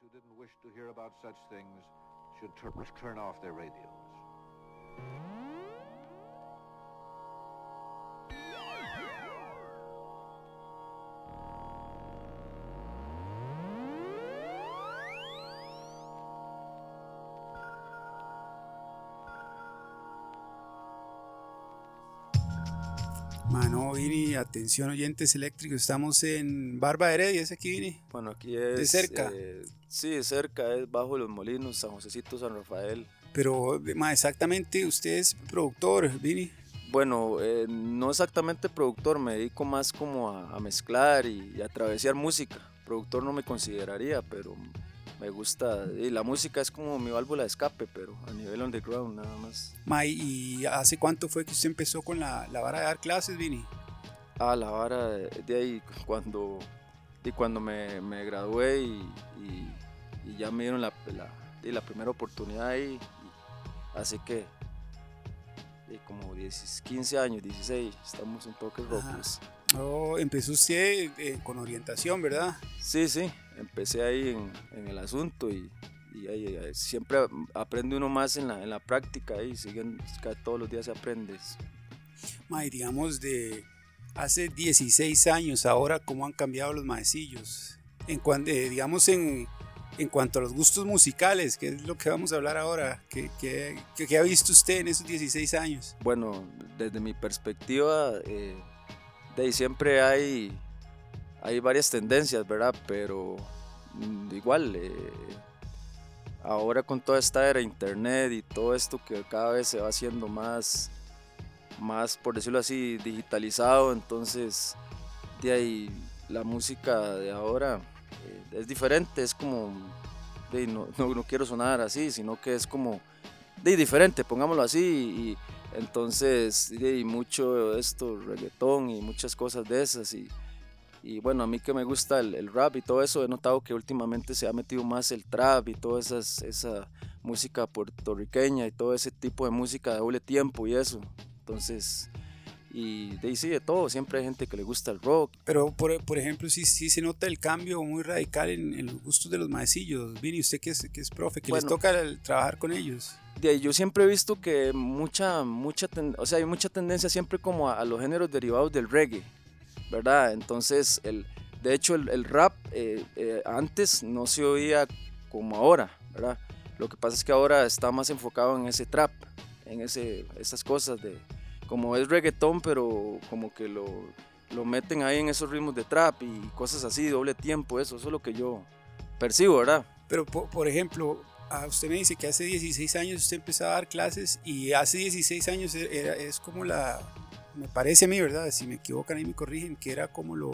who didn't wish to hear about such things should turn off their radios. Vini, atención oyentes eléctricos, estamos en Barba Heredia, ¿es aquí, Vini? Bueno, aquí es... ¿De cerca? eh, sí, de cerca, es bajo los molinos, San Josecito, San Rafael. Pero, ma, exactamente, usted es productor, Vini. Bueno, eh, no exactamente productor, me dedico más como a, a mezclar y, y a travesar música. Productor no me consideraría, pero me gusta, y la música es como mi válvula de escape, pero a nivel underground nada más. Ma, ¿y hace cuánto fue que usted empezó con la, la vara de dar clases, Vini? Ah, la vara de, de ahí, cuando, y cuando me, me gradué y, y- y ya me dieron la, la, la primera oportunidad ahí, así que como 10, 15 años, 16, estamos en toques Ajá. rocos. Oh, empezó usted eh, con orientación, ¿verdad? Sí, sí, empecé ahí en, en el asunto y, y ahí, ahí siempre aprende uno más en la, en la práctica y siguen, todos los días se aprende. Ma, y digamos de hace 16 años ahora, ¿cómo han cambiado los maecillos? En cuanto, digamos, en, en cuanto a los gustos musicales, que es lo que vamos a hablar ahora, ¿qué, qué, qué- ha visto usted en esos 16 años? Bueno, desde mi perspectiva, eh, de siempre hay, hay varias tendencias, ¿verdad? Pero mm, igual, eh, ahora con toda esta era internet y todo esto que cada vez se va haciendo más, más por decirlo así, digitalizado, entonces de ahí la música de ahora eh, es diferente, es como, de no, no, no quiero sonar así, sino que es como de diferente, pongámoslo así, y entonces de mucho esto, reggaetón y muchas cosas de esas, y, y bueno, a mí que me gusta el, el rap y todo eso, he notado que últimamente se ha metido más el trap y toda esas, esa música puertorriqueña y todo ese tipo de música de doble tiempo y eso, entonces... Y de ahí sí, de todo, siempre hay gente que le gusta el rock, Pero, por, por ejemplo, sí, sí se nota el cambio muy radical en, en los gustos de los maecillos. Vini, usted que es, que es profe, que les Bueno. toca el- trabajar con ellos. De ahí yo siempre he visto que mucha, mucha, ten- o sea, hay mucha tendencia siempre como a, a los géneros derivados del reggae, ¿verdad? Entonces, el, de hecho, el, el rap eh, eh, antes no se oía como ahora, ¿verdad? Lo que pasa es que ahora está más enfocado en ese trap, en ese, esas cosas de, como es reggaetón, pero como que lo, lo meten ahí en esos ritmos de trap y cosas así, doble tiempo, eso, eso es lo que yo percibo, ¿verdad? Pero, po- por, ejemplo, a usted me dice que hace 16 años usted empezó a dar clases y hace 16 años e- era, es como la, me parece a mí, ¿verdad? Si me equivocan ahí me corrigen, que era como lo,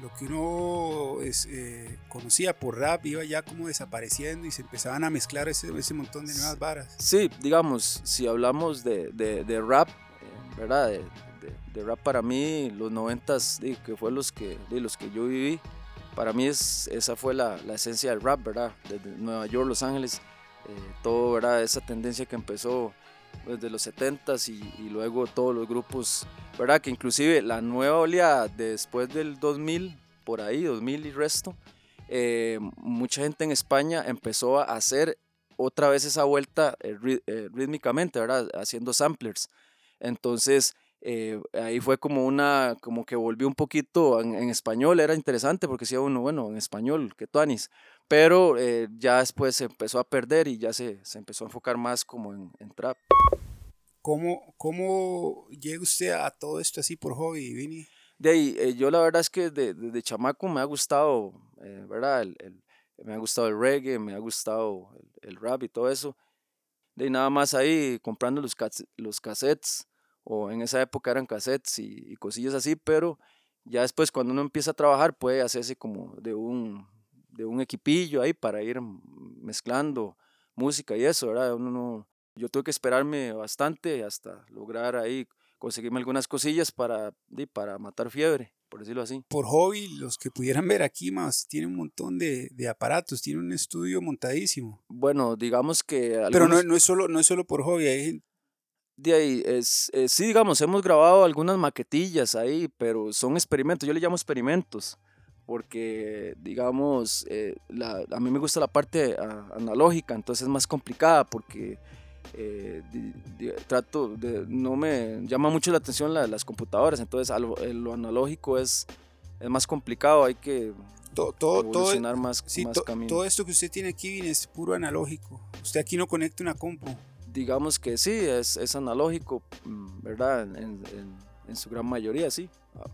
lo que uno es, eh, conocía por rap, iba ya como desapareciendo y se empezaban a mezclar ese, ese montón de nuevas varas. Sí, digamos, si hablamos de, de- de rap, ¿verdad? De, de- de rap para mí, los noventas, que fue los que, los que yo viví, para mí es, esa fue la, la esencia del rap, ¿verdad? Desde Nueva York, Los Ángeles, eh, todo, ¿verdad? Esa tendencia que empezó desde los 70s y, y luego todos los grupos, ¿verdad? Que inclusive la nueva oleada después del 2000, por ahí, 2000 y resto, eh, mucha gente en España empezó a hacer otra vez esa vuelta eh, eh, rítmicamente, ¿verdad? Haciendo samplers. Entonces, eh, ahí fue como una, como que volvió un poquito en, en español, era interesante porque decía uno, bueno, en español, que tuanis. Pero eh, ya después se empezó a perder y ya se, se empezó a enfocar más como en, en trap. ¿Cómo, ¿Cómo llega usted a todo esto así por hobby, Vini? De ahí, eh, yo la verdad es que desde, desde chamaco me ha gustado, eh, ¿verdad? El, el- me ha gustado el reggae, me ha gustado el, el rap y todo eso. De ahí nada más ahí comprando los, los cassettes, o en esa época eran cassettes y, y cosillas así, pero ya después cuando uno empieza a trabajar puede hacerse como de un, de un equipillo ahí para ir mezclando música y eso, ¿verdad? Uno no- yo tuve que esperarme bastante hasta lograr ahí conseguirme algunas cosillas para, para matar fiebre, por decirlo así. Por hobby, los que pudieran ver aquí más, tiene un montón de, de aparatos, tiene un estudio montadísimo. Bueno, digamos que... Pero no, algunos- no, es solo, no es solo por hobby, hay gente- De ahí, es, eh, sí, digamos, hemos grabado algunas maquetillas ahí, pero son experimentos, yo le llamo experimentos, porque digamos, eh, la- a mí me gusta la parte a- analógica, entonces es más complicada porque eh, di- di- trato de, no me llama mucho la atención la- las computadoras, entonces lo, analógico es, es más complicado, hay que todo, todo, todo, evolucionar más, sí, más to- camino. todo esto que usted tiene aquí es puro analógico. Usted aquí no conecta una compu. Digamos que sí, es, es analógico, mm, ¿verdad? En, en- en su gran mayoría, sí. Ah,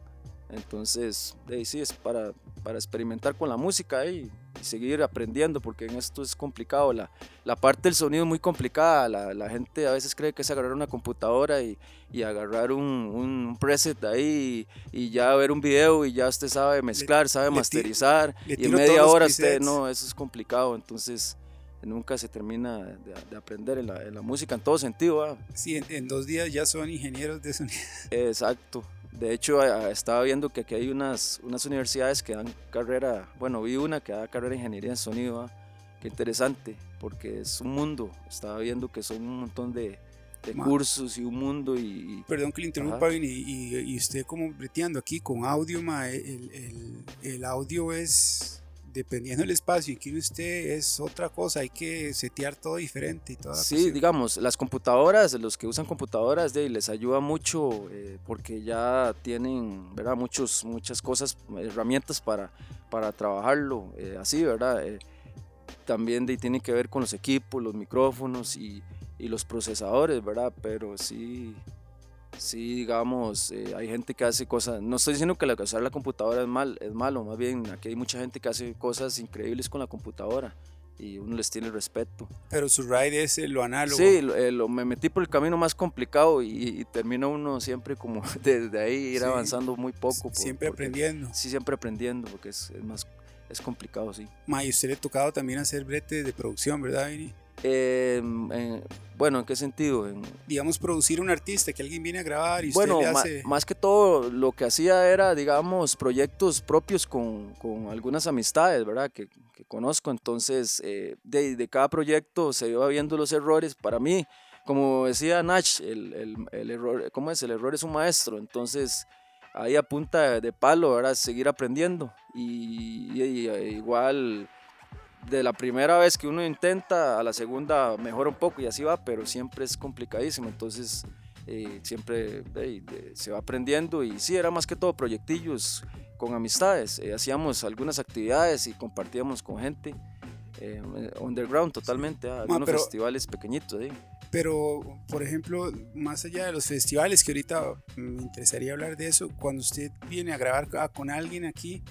Entonces, sí, es para, para experimentar con la música y, y seguir aprendiendo, porque en esto es complicado. La, la parte del sonido es muy complicada. La, la gente a veces cree que es agarrar una computadora y, y agarrar un, un preset ahí y, y ya ver un video y ya usted sabe mezclar, sabe le masterizar. le y en tiro media hora usted, no, eso es complicado. Entonces, nunca se termina de, de aprender en la, en la música en todo sentido. ¿va? Sí, en, en dos días ya son ingenieros de sonido. Exacto. De hecho, estaba viendo que aquí hay unas, unas universidades que dan carrera, bueno, vi una que da carrera de ingeniería en sonido. ¿va? Qué interesante, porque es un mundo. Estaba viendo que son un montón de, cursos y un mundo y... Perdón que le interrumpa, y, y usted como breteando aquí con audio, ma, el, el- el audio es, dependiendo del espacio en que usted, es otra cosa, hay que setear todo diferente y toda Sí, cuestión. digamos, las computadoras, los que usan computadoras, de, les ayuda mucho eh, porque ya tienen, ¿verdad? Muchos, muchas cosas, herramientas para, para trabajarlo eh, así, ¿verdad? Eh, también de, tiene que ver con los equipos, los micrófonos y, y los procesadores, ¿verdad? Pero sí, sí, digamos, eh, hay gente que hace cosas, no estoy diciendo que la- usar la computadora es, mal, es malo, más bien aquí hay mucha gente que hace cosas increíbles con la computadora y uno les tiene respeto. Pero su ride es eh, lo análogo. Sí, lo- eh, lo- me metí por el camino más complicado y, y termina uno siempre como desde ahí ir Sí, avanzando muy poco. por- siempre porque- aprendiendo. Sí, siempre aprendiendo porque es, es más es complicado, sí. Ma, y usted le ha tocado también hacer brete de producción, ¿verdad, Vini? Eh, eh, bueno, ¿en qué sentido? En- Digamos, producir un artista que alguien viene a grabar y usted bueno, le ma- hace... más que todo lo que hacía era, digamos, proyectos propios con, con algunas amistades, ¿verdad? Que, que conozco. Entonces, eh, de, de cada proyecto se iba viendo los errores. Para mí, como decía Nach, el, el, el error, ¿cómo es? El error es un maestro. Entonces, ahí a punta de palo, ¿verdad? Seguir aprendiendo. Y, y- y, igual, de la primera vez que uno intenta, a la segunda mejora un poco y así va, pero siempre es complicadísimo. Entonces, eh, siempre eh, se va aprendiendo y sí, era más que todo proyectillos con amistades. eh, hacíamos algunas actividades y compartíamos con gente. eh, underground totalmente, ah, algunos pero- festivales pequeñitos. Pero, por ejemplo, más allá de los festivales, que ahorita me interesaría hablar de eso, cuando usted viene a grabar a- con alguien aquí,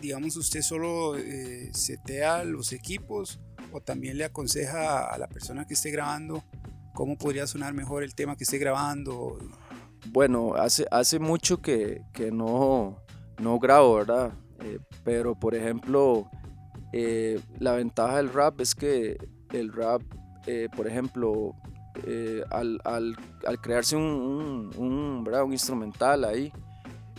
digamos, usted solo eh, setea los equipos o también le aconseja a la persona que esté grabando cómo podría sonar mejor el tema que esté grabando. Bueno, hace, hace mucho que, que no, no grabo, ¿verdad? Eh, pero, por ejemplo, eh, la ventaja del rap es que el rap, eh, por ejemplo, al, al- al crearse un, un- un instrumental ahí,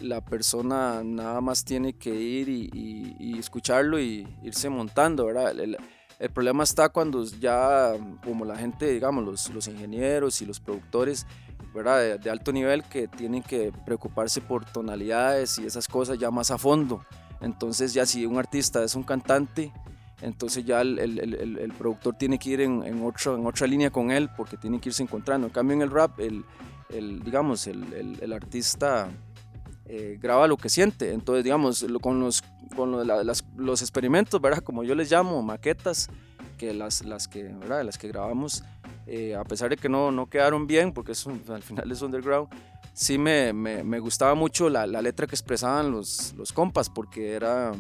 la persona nada más tiene que ir y, escucharlo y irse montando, ¿verdad? El, problema está cuando ya, como la gente, digamos, los, los ingenieros y los productores, ¿verdad? De, alto nivel que tienen que preocuparse por tonalidades y esas cosas ya más a fondo. Entonces ya si un artista es un cantante, entonces ya el, productor tiene que ir en, en, en otra línea con él porque tiene que irse encontrando. En cambio en el rap, el, digamos, el artista eh, graba lo que siente. Entonces, digamos, con los, con lo de la- las- los experimentos, ¿verdad? Como yo les llamo, maquetas, que las, las, que, ¿verdad? las que grabamos, eh, a pesar de que no, no quedaron bien, porque es al final es underground, sí me, me, me gustaba mucho la, la letra que expresaban los, los compas, porque era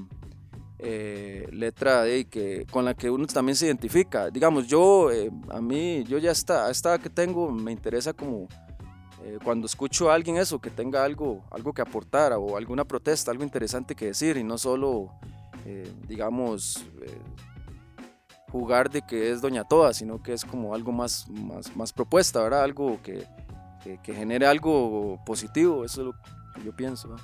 eh, letra de, que, con la que uno también se identifica. Digamos, yo, eh, a mí, yo ya está, esta que tengo, me interesa como eh, cuando escucho a alguien eso, que tenga algo, algo que aportar o alguna protesta, algo interesante que decir y no solo, eh, digamos, eh, jugar de que es Doña Toda, sino que es como algo más, más, propuesta, ¿verdad? Algo que, que, genere algo positivo, eso es lo que yo pienso.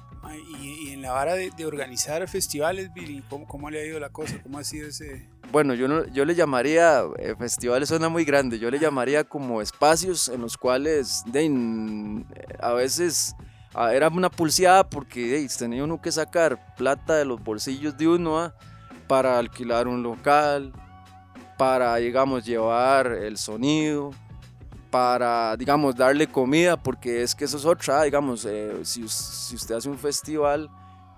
Y, en la vara de, de organizar festivales, Billy, ¿cómo, ¿cómo le ha ido la cosa? ¿Cómo ha sido ese...? Bueno, yo, no, yo le llamaría, eh, festivales suena muy grande, yo le llamaría como espacios en los cuales de, a veces ah, era una pulseada porque tenía uno que sacar plata de los bolsillos de uno ah, para alquilar un local, para, digamos, llevar el sonido, para, digamos, darle comida, porque es que eso es otra, digamos, eh, si, si, usted hace un festival,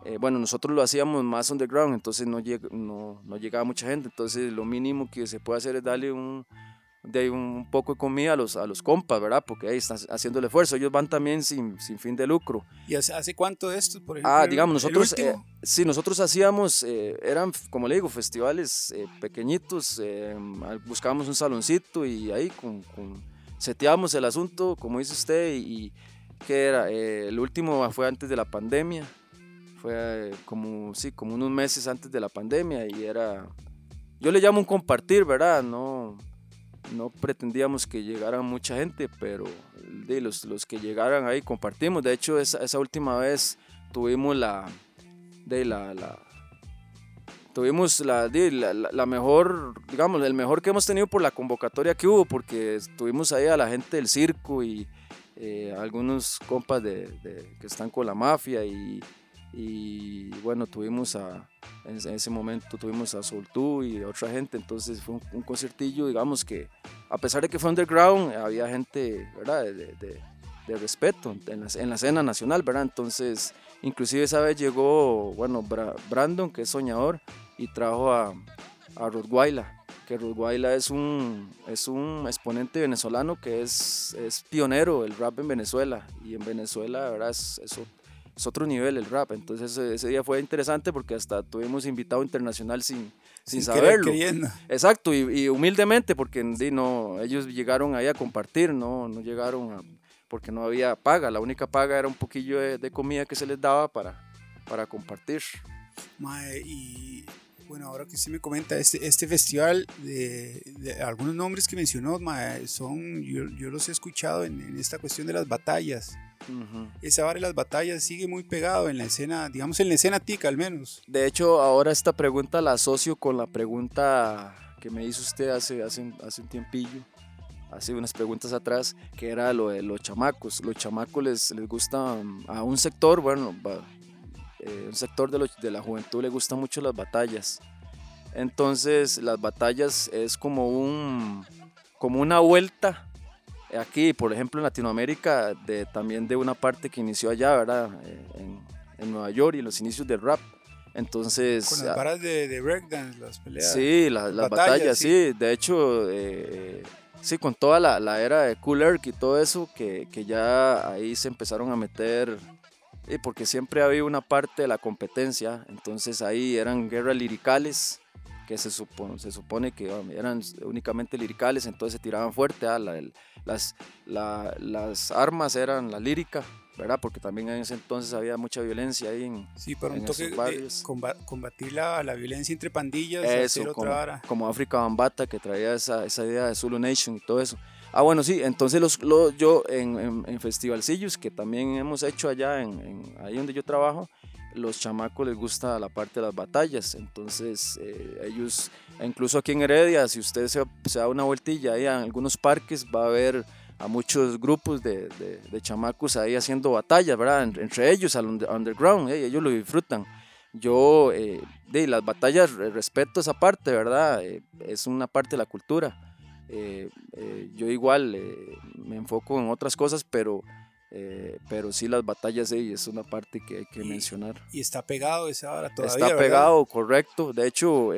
eh, bueno, nosotros lo hacíamos más underground, entonces no, no, no, llegaba mucha gente, entonces lo mínimo que se puede hacer es darle un, de un poco de comida a los, a los compas, ¿verdad? Porque ahí están haciendo el esfuerzo, ellos van también sin, sin fin de lucro. ¿Y hace, hace cuánto de esto, por ejemplo? Ah, digamos, nosotros, eh, sí, nosotros hacíamos, eran, como le digo, festivales pequeñitos, buscábamos un saloncito y ahí con, con seteamos el asunto, como dice usted, y, que era, eh, el último fue antes de la pandemia, fue eh, como, sí, como unos meses antes de la pandemia y era, yo le llamo un compartir, ¿verdad? No, no pretendíamos que llegara mucha gente, pero de los, los que llegaran ahí compartimos. De hecho, esa, esa última vez tuvimos la, de la, la tuvimos la, la, mejor, digamos, el mejor que hemos tenido por la convocatoria que hubo, porque tuvimos ahí a la gente del circo y eh, algunos compas de, que están con la mafia y, y bueno, tuvimos a, en, ese momento tuvimos a Soltú y a otra gente, entonces fue un, conciertillo, digamos que a pesar de que fue underground, había gente, ¿verdad? De, de respeto en la, en la, escena nacional, ¿verdad? Entonces, inclusive esa vez llegó, bueno, Brandon, que es soñador, y trajo a, a Rottweiler, que Rottweiler es un, es un exponente venezolano que es, es pionero del rap en Venezuela y en Venezuela ¿verdad? Es, es, otro nivel el rap, entonces ese, día fue interesante porque hasta tuvimos invitado internacional sin, sin, saberlo. Exacto, y, humildemente porque no, ellos llegaron ahí a compartir, no, no llegaron a, porque no había paga, la única paga era un poquillo de, de comida que se les daba para, para compartir. Mae, y bueno, ahora que usted me comenta, este, este festival, de, algunos nombres que mencionó, son, yo, yo, los he escuchado en, esta cuestión de las batallas. Esa vara de las batallas sigue muy pegado en la escena, digamos en la escena tica al menos. De hecho, ahora esta pregunta la asocio con la pregunta que me hizo usted hace, hace, hace un tiempillo, hace unas preguntas atrás, que era lo de los chamacos. Los chamacos les, les gusta a un sector, bueno, eh, un sector de, de, la juventud le gustan mucho las batallas. Entonces las batallas es como, un, como una vuelta aquí, por ejemplo en Latinoamérica, de, también de una parte que inició allá, ¿verdad? Eh, en, Nueva York y los inicios del rap. Entonces... Con las varas de, de breakdance, las peleas. Sí, las batallas, sí. De hecho, eh, sí, con toda la, la, era de Cool Herc y todo eso, que, que ya ahí se empezaron a meter porque siempre había una parte de la competencia, entonces ahí eran guerras liricales, que se supone, se supone que eran únicamente liricales, entonces se tiraban fuerte, ah, las, las armas eran la lírica, ¿verdad? Porque también en ese entonces había mucha violencia ahí en Sí, pero un toque combatir la, la, violencia entre pandillas, eso, como, como África Bambata, que traía esa, esa idea de Zulu Nation y todo eso. Ah, bueno, sí, entonces los, yo en, en, festivalcillos que también hemos hecho allá, en, ahí donde yo trabajo, los chamacos les gusta la parte de las batallas, entonces eh, ellos, incluso aquí en Heredia, si usted se, se, da una vueltilla ahí en algunos parques, va a ver a muchos grupos de, de, chamacos ahí haciendo batallas, ¿verdad? Entre ellos, al underground, eh, ellos lo disfrutan. Yo, eh, de las batallas, respeto esa parte, ¿verdad? es una parte de la cultura eh, eh, yo igual eh, me enfoco en otras cosas, pero, pero sí las batallas de es una parte que hay que mencionar. Y está pegado esa hora todavía. Está pegado, correcto. De hecho,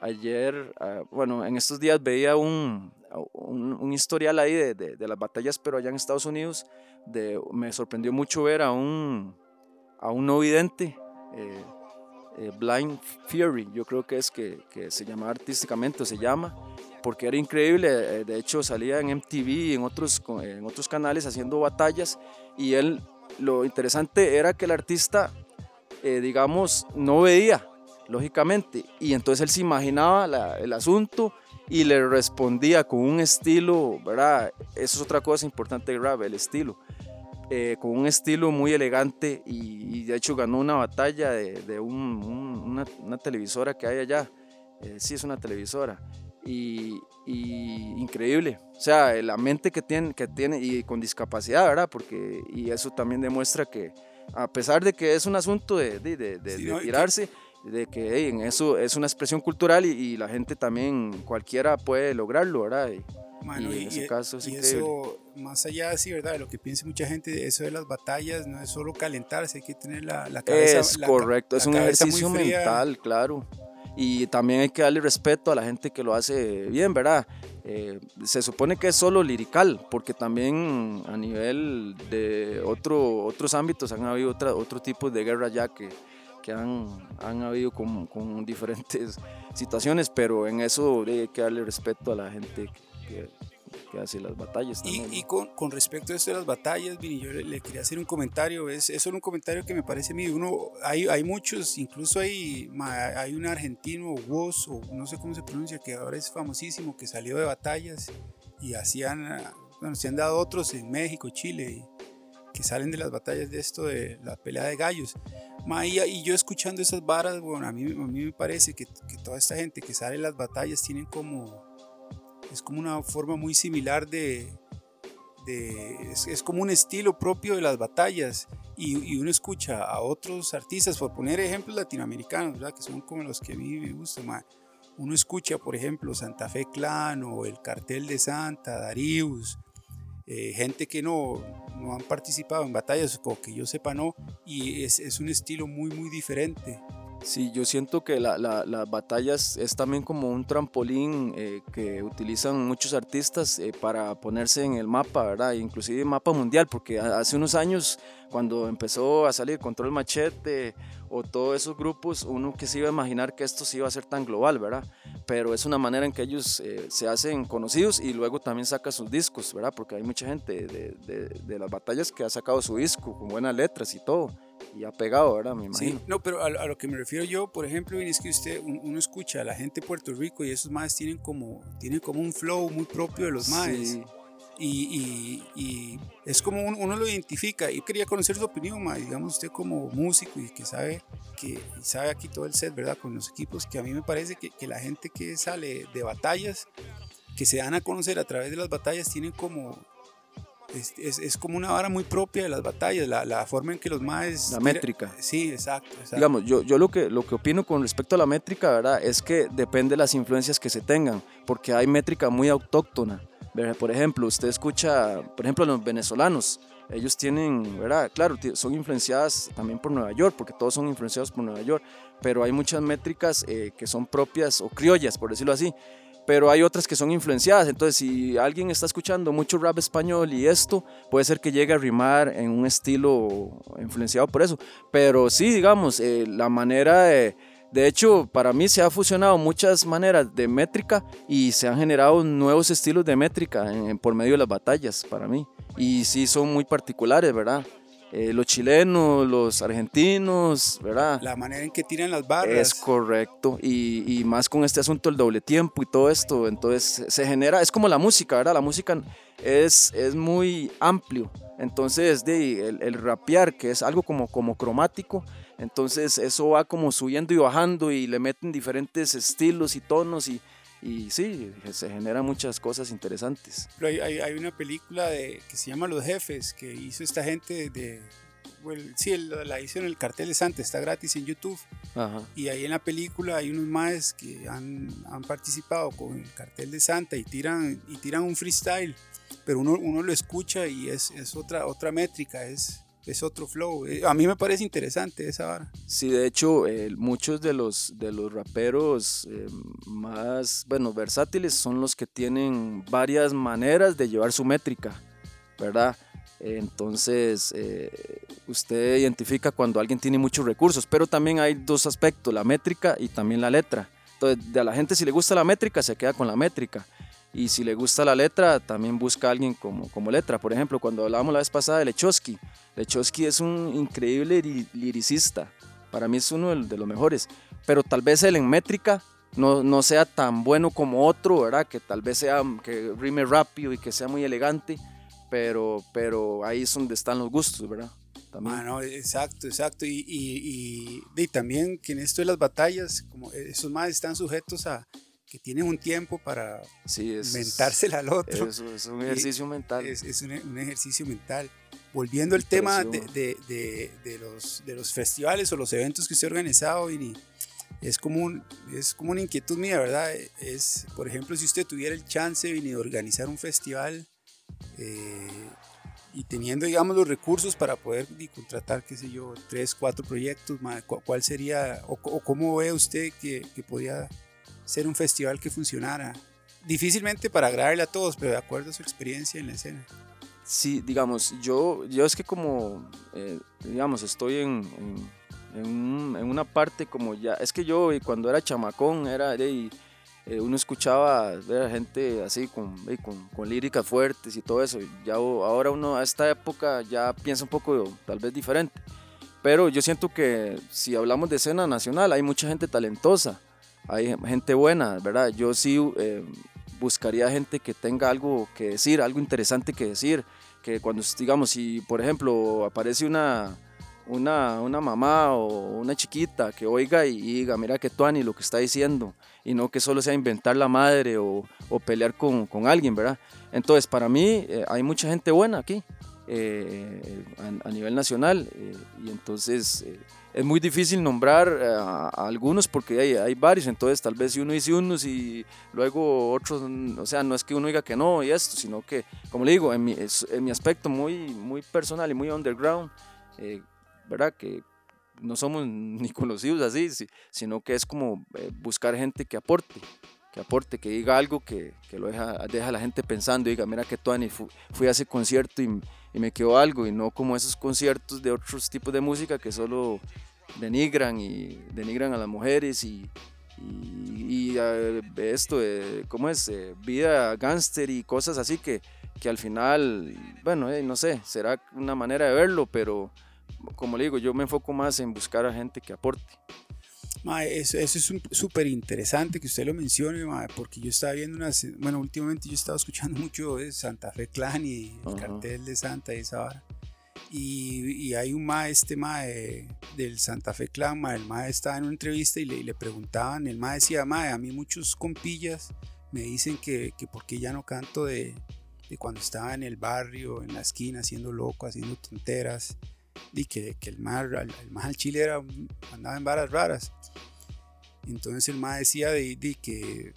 ayer, bueno, en estos días veía un, un, historial ahí de, de, las batallas, pero allá en Estados Unidos, de, me sorprendió mucho ver a un, a un no vidente. Blind Fury, yo creo que es que, se llama artísticamente, se llama, porque era increíble, eh, de hecho salía en MTV y en otros, en otros canales haciendo batallas y él, lo interesante era que el artista, eh, digamos, no veía, lógicamente, y entonces él se imaginaba el asunto y le respondía con un estilo, ¿verdad? Eso es otra cosa importante de rap, el estilo. Eh, con un estilo muy elegante y, de hecho ganó una batalla de, una, televisora que hay allá. sí, es una televisora y, increíble. O sea, la mente que tiene, que tiene y con discapacidad, ¿verdad? Porque, y eso también demuestra que, a pesar de que es un asunto de, de, de, de tirarse, de que en eso es una expresión cultural y, la gente también, cualquiera puede lograrlo, ¿verdad? Y, en ese caso es y eso, más allá así, ¿verdad? De lo que piensa mucha gente, eso de las batallas no es solo calentarse, hay que tener la, la cabeza. Es correcto, es un ejercicio mental, claro. Y también hay que darle respeto a la gente que lo hace bien, ¿verdad? Eh, se supone que es solo lirical, porque también a nivel de otro, otros ámbitos han habido otra, otro tipo de guerra ya que, que han, han habido con, con, diferentes situaciones, pero en eso hay que darle respeto a la gente que, que hace las batallas. También. Y, y con, con, respecto a esto de las batallas, Vini, yo le, quería hacer un comentario, es, es un comentario que me parece a mí, uno, hay, hay muchos, incluso hay, hay un argentino, Woz, o no sé cómo se pronuncia, que ahora es famosísimo, que salió de batallas y hacían, bueno, se han dado otros en México, Chile, que salen de las batallas de esto, de la pelea de gallos. y, yo escuchando esas varas, bueno, a mí, a mí me parece que, que, toda esta gente que sale en las batallas tienen como, es como una forma muy similar de, de es, es, como un estilo propio de las batallas. Y, y, uno escucha a otros artistas, por poner ejemplos latinoamericanos, ¿verdad? que son como los que a mí me gustan. Uno escucha, por ejemplo, Santa Fe Clan o el Cartel de Santa, Darius, eh, gente que no, no han participado en batallas, o que yo sepa no, y es, es un estilo muy, muy diferente. Sí, yo siento que la, las batallas es también como un trampolín eh, que utilizan muchos artistas eh, para ponerse en el mapa, ¿verdad? Inclusive mapa mundial, porque hace unos años cuando empezó a salir Control Machete o todos esos grupos, uno que se iba a imaginar que esto se iba a ser tan global, ¿verdad? Pero es una manera en que ellos eh, se hacen conocidos y luego también saca sus discos, ¿verdad? Porque hay mucha gente de las batallas que ha sacado su disco con buenas letras y todo y ha pegado, ¿verdad? Me imagino. Sí, no, pero a, lo que me refiero yo, por ejemplo, es que usted, uno escucha a la gente de Puerto Rico y esos más tienen como, tienen como un flow muy propio de los. Sí. Y, y, es como uno, lo identifica. y quería conocer su opinión, ma, digamos usted como músico y que sabe que sabe aquí todo el set, ¿verdad? Con los equipos, que a mí me parece que, que la gente que sale de batallas, que se dan a conocer a través de las batallas, tienen como es, es, como una vara muy propia de las batallas, la, la forma en que los maes... La métrica. Sí, exacto, exacto, Digamos, yo, yo lo, que, lo que opino con respecto a la métrica, ¿verdad? Es que depende de las influencias que se tengan, porque hay métrica muy autóctona. Por ejemplo, usted escucha, por ejemplo, los venezolanos, ellos tienen, ¿verdad? Claro, son influenciadas también por Nueva York, porque todos son influenciados por Nueva York, pero hay muchas métricas eh, que son propias o criollas, por decirlo así pero hay otras que son influenciadas. Entonces, si alguien está escuchando mucho rap español y esto, puede ser que llegue a rimar en un estilo influenciado por eso. Pero sí, digamos, eh, la manera de... De hecho, para mí se ha fusionado muchas maneras de métrica y se han generado nuevos estilos de métrica por medio de las batallas, para mí. Y sí son muy particulares, ¿verdad? Eh, los chilenos, los argentinos, ¿verdad? La manera en que tiran las barras. Es correcto, y, y, más con este asunto del doble tiempo y todo esto, entonces se genera, es como la música, ¿verdad? La música es, es muy amplio, entonces de, el, el rapear, que es algo como, como cromático, entonces eso va como subiendo y bajando y le meten diferentes estilos y tonos y y sí, se generan muchas cosas interesantes. Pero hay, hay, una película de, que se llama Los Jefes, que hizo esta gente de... Bueno, sí, la hizo en el cartel de Santa, está gratis en YouTube. Y ahí en la película hay unos maes que han, han, participado con el cartel de Santa y tiran, y tiran un freestyle. Pero uno, uno lo escucha y es, es otra, otra métrica, es, es otro flow. Eh, a mí me parece interesante esa vara. Sí, de hecho, eh, muchos de los, de los raperos eh, más, bueno, versátiles son los que tienen varias maneras de llevar su métrica, ¿verdad? Entonces, usted identifica cuando alguien tiene muchos recursos, pero también hay dos aspectos, la métrica y también la letra. Entonces, a la gente si le gusta la métrica, se queda con la métrica y si le gusta la letra, también busca a alguien como, como letra. Por ejemplo, cuando hablábamos la vez pasada de Lechowski, Lechowski es un increíble liricista, para mí es uno de los mejores, pero tal vez él en métrica no, no sea tan bueno como otro, ¿verdad? Que tal vez sea, que rime rápido y que sea muy elegante, pero, pero ahí es donde están los gustos, ¿verdad? También. Ah, exacto, exacto. Y, y, y, y, también que en esto de las batallas, como esos más están sujetos a, que tienen un tiempo para Sí, es, inventársela al otro. es, es un ejercicio mental. Es, es un, un ejercicio mental. Volviendo al tema de, de- de- de los, de los festivales o los eventos que usted ha organizado, Vini, es como, un- es como una inquietud mía, ¿verdad? Es, por ejemplo, si usted tuviera el chance, Vini, de organizar un festival eh, y teniendo, digamos, los recursos para poder contratar, qué sé yo, tres, cuatro proyectos, ¿cuál sería, o, o cómo ve usted que, que podría ser un festival que funcionara? Difícilmente para agradarle a todos, pero de acuerdo a su experiencia en la escena. Sí, digamos, yo, yo es que como, eh, digamos, estoy en, en, en un- en una parte como ya, es que yo eh, cuando era chamacón, era de, eh, uno escuchaba a gente así con, con, con líricas fuertes y todo eso, ya ahora uno a esta época ya piensa un poco tal vez diferente, pero yo siento que si hablamos de escena nacional hay mucha gente talentosa, hay gente buena, ¿verdad? Yo sí eh, buscaría gente que tenga algo que decir, algo interesante que decir, que cuando, digamos, si por ejemplo aparece una, una, una mamá o una chiquita que oiga y, diga, mira que Tuani lo que está diciendo, y no que solo sea inventar la madre o, pelear con, con alguien, ¿verdad? Entonces, para mí eh, hay mucha gente buena aquí. eh, a, a nivel nacional y entonces es muy difícil nombrar eh, a, a algunos porque hay, hay varios, entonces tal vez si uno dice unos y luego otros, mm, o sea, no es que uno diga que no y esto, sino que, como le digo, en mi, en mi aspecto muy, muy personal y muy underground, eh, ¿verdad? Que no somos ni conocidos así, si- sino que es como eh, buscar gente que aporte, que aporte, que diga algo que, que lo deja, deja a la gente pensando, diga, mira que Tony, fu- fui a ese concierto y, y me quedó algo, y no como esos conciertos de otros tipos de música que solo denigran y denigran a las mujeres y, y, y, eh, esto, de, ¿cómo es? Eh, vida gángster y cosas así que, que al final, bueno, eh, no sé, será una manera de verlo, pero como le digo, yo me enfoco más en buscar a gente que aporte. Mae, eso, eso es súper interesante que usted lo mencione, mae, porque yo estaba viendo unas, bueno, últimamente yo estaba escuchando mucho de Santa Fe Clan y el Ajá. cartel de Santa y esa vara. Y, y hay un mae, este mae del Santa Fe Clan, mae, el mae estaba en una entrevista y le, y le preguntaban, el mae decía, mae, a mí muchos compillas me dicen que, que por qué ya no canto de, de cuando estaba en el barrio, en la esquina, haciendo loco, haciendo tonteras, y que, que el mae, el, mae al chile era, andaba en varas raras. Entonces el mae decía de, que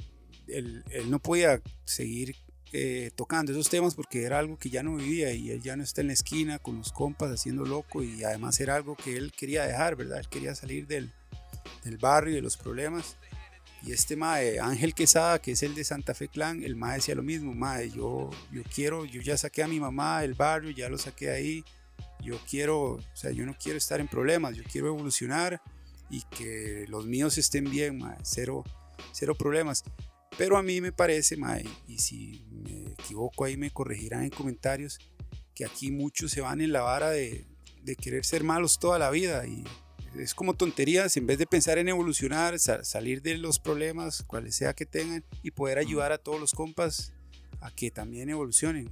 él, no podía seguir eh, tocando esos temas porque era algo que ya no vivía y él ya no está en la esquina con los compas haciendo loco y además era algo que él quería dejar, ¿verdad? Él quería salir del, del barrio y de los problemas. Y este mae, Ángel Quesada, que es el de Santa Fe Clan, el mae decía lo mismo, mae, yo, yo quiero, yo ya saqué a mi mamá del barrio, ya lo saqué ahí, yo quiero, o sea, yo no quiero estar en problemas, yo quiero evolucionar y que los míos estén bien, mae, cero, cero problemas. Pero a mí me parece, mae, y si me equivoco ahí me corregirán en comentarios, que aquí muchos se van en la vara de, de querer ser malos toda la vida y es como tonterías, en vez de pensar en evolucionar, sa- salir de los problemas, cuales sea que tengan, y poder ayudar a todos los compas a que también evolucionen.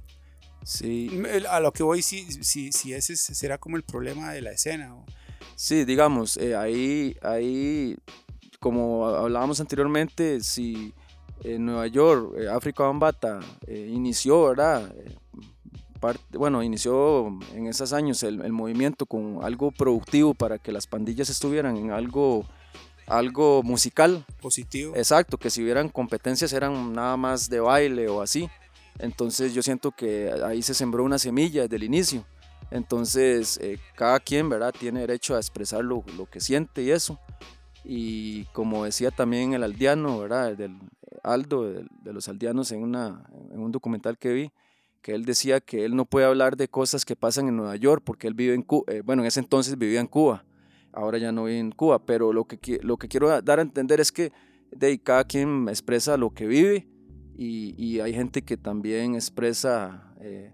Sí, A lo que voy, si, si, si ese es- será como el problema de la escena. o- Sí, digamos, eh, ahí, ahí, como hablábamos anteriormente, si en Nueva York, eh, África Bambata eh, inició, ¿verdad? Eh, parte- bueno, inició en esos años el, el movimiento con algo productivo para que las pandillas estuvieran en algo, algo musical, positivo. Exacto, que si hubieran competencias eran nada más de baile o así. Entonces yo siento que ahí se sembró una semilla desde el inicio. Entonces eh, cada quien, ¿verdad? Tiene derecho a expresar lo, lo que siente y eso. Y como decía también el aldeano, ¿verdad? Del Aldo, del- de, los aldeanos en, una, en un documental que vi, que él decía que él no puede hablar de cosas que pasan en Nueva York porque él vive en Cuba, bueno, en ese entonces vivía en Cuba, ahora ya no vive en Cuba, pero lo que, lo que quiero dar a entender es que de cada quien expresa lo que vive y, y hay gente que también expresa eh,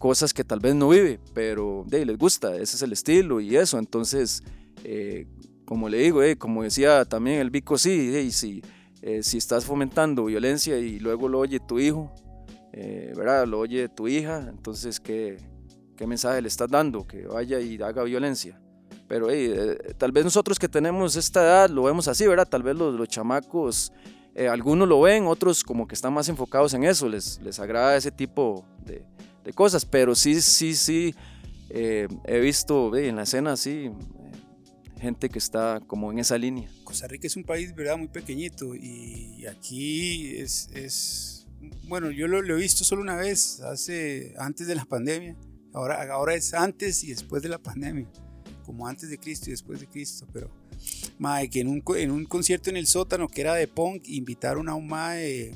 cosas que tal vez no vive, pero de les gusta, ese es el estilo y eso, entonces, eh, como le digo, eh, como decía también el Vico, sí, ahí, si, eh, si estás fomentando violencia y luego lo oye tu hijo, eh, ¿verdad? Lo oye tu hija, entonces, ¿qué, ¿qué mensaje le estás dando? Que vaya y haga violencia. Pero eh, tal vez nosotros que tenemos esta edad lo vemos así, ¿verdad? Tal vez los, los chamacos eh, algunos lo ven, otros como que están más enfocados en eso, les, les agrada ese tipo de, de cosas, pero sí, sí, sí, eh, he visto en la escena así gente que está como en esa línea. Costa Rica es un país, ¿verdad?, muy pequeñito y aquí es, es bueno, yo lo, lo, he visto solo una vez, hace, antes de la pandemia, ahora, ahora es antes y después de la pandemia, como antes de Cristo y después de Cristo, pero mae, que en un, en un concierto en el sótano que era de punk, invitaron a un mae,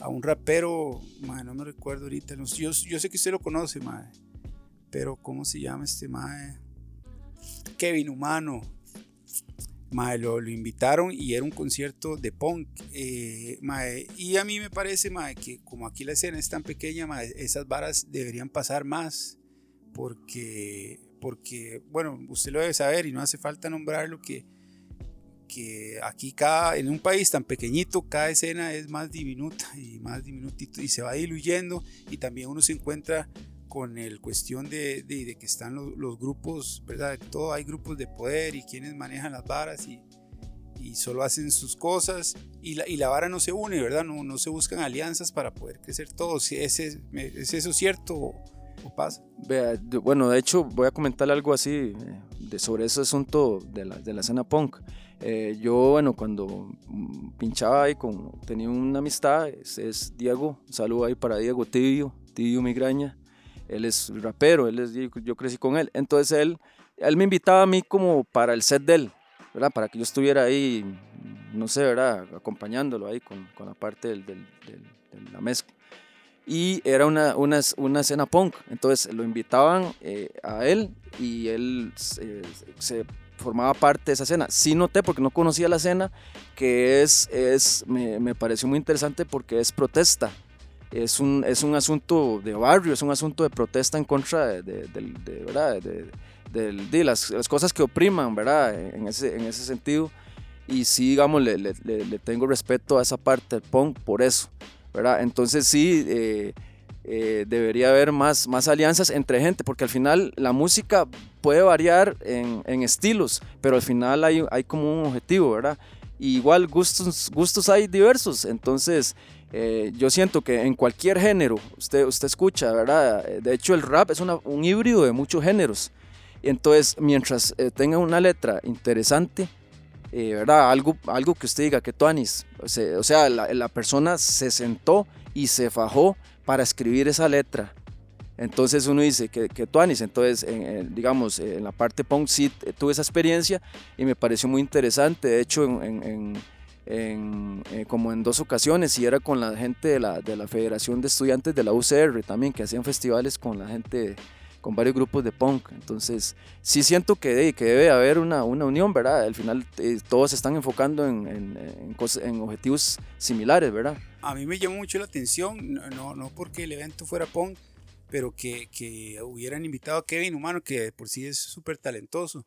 a un rapero, mae, no me recuerdo ahorita, yo, sé que usted lo conoce, mae, pero ¿cómo se llama este mae? Kevin Humano. Mae, lo, invitaron y era un concierto de punk. Eh, mae, y a mí me parece mae, que como aquí la escena es tan pequeña, mae, esas varas deberían pasar más. Porque, porque, bueno, usted lo debe saber y no hace falta nombrarlo que, que aquí cada, en un país tan pequeñito, cada escena es más diminuta y más diminutito y se va diluyendo y también uno se encuentra con el cuestión de, de, que están los, grupos, ¿verdad? Todo hay grupos de poder y quienes manejan las varas y, y solo hacen sus cosas y la, y la, vara no se une, ¿verdad? No, no se buscan alianzas para poder crecer todos. ¿Es, es, es eso cierto o, o, pasa? Bueno, de hecho voy a comentar algo así eh, de, sobre ese asunto de la, de la escena punk. Eh, yo, bueno, cuando mm, pinchaba ahí, con, tenía una amistad, es, es Diego, un saludo ahí para Diego Tibio, Tibio Migraña él es rapero, él es, yo crecí con él. Entonces él, él me invitaba a mí como para el set de él, ¿verdad? Para que yo estuviera ahí, no sé, ¿verdad? Acompañándolo ahí con, con la parte del, del, de la mezcla. Y era una, una, una, escena punk, entonces lo invitaban eh, a él y él se, se formaba parte de esa escena. Sí noté, porque no conocía la escena, que es, es me, me pareció muy interesante porque es protesta es un, es un asunto de barrio, es un asunto de protesta en contra de, de, de, ¿verdad? de, las, las, cosas que opriman, ¿verdad? En ese, en ese sentido. Y sí, digamos, le, tengo respeto a esa parte del punk por eso, ¿verdad? Entonces sí, eh, eh, debería haber más, más alianzas entre gente, porque al final la música puede variar en, en estilos, pero al final hay, hay como un objetivo, ¿verdad? Y igual gustos, gustos hay diversos, entonces eh, yo siento que en cualquier género, usted, usted escucha, ¿verdad? De hecho, el rap es una, un híbrido de muchos géneros. Entonces, mientras eh, tenga una letra interesante, ¿verdad? Algo, algo que usted diga que Tuanis, o sea, o sea la, la, persona se sentó y se fajó para escribir esa letra. Entonces uno dice que, que Tuanis, entonces, en, digamos, en la parte punk sí tuve esa experiencia y me pareció muy interesante. De hecho, en, en en, eh, como en dos ocasiones y era con la gente de la, de la Federación de Estudiantes de la UCR también, que hacían festivales con la gente, con varios grupos de punk. Entonces, sí siento que, que debe haber una, una unión, ¿verdad? Al final eh, todos se están enfocando en, en, objetivos similares, ¿verdad? A mí me llamó mucho la atención, no, no porque el evento fuera punk, pero que, que hubieran invitado a Kevin Humano, que por sí es súper talentoso.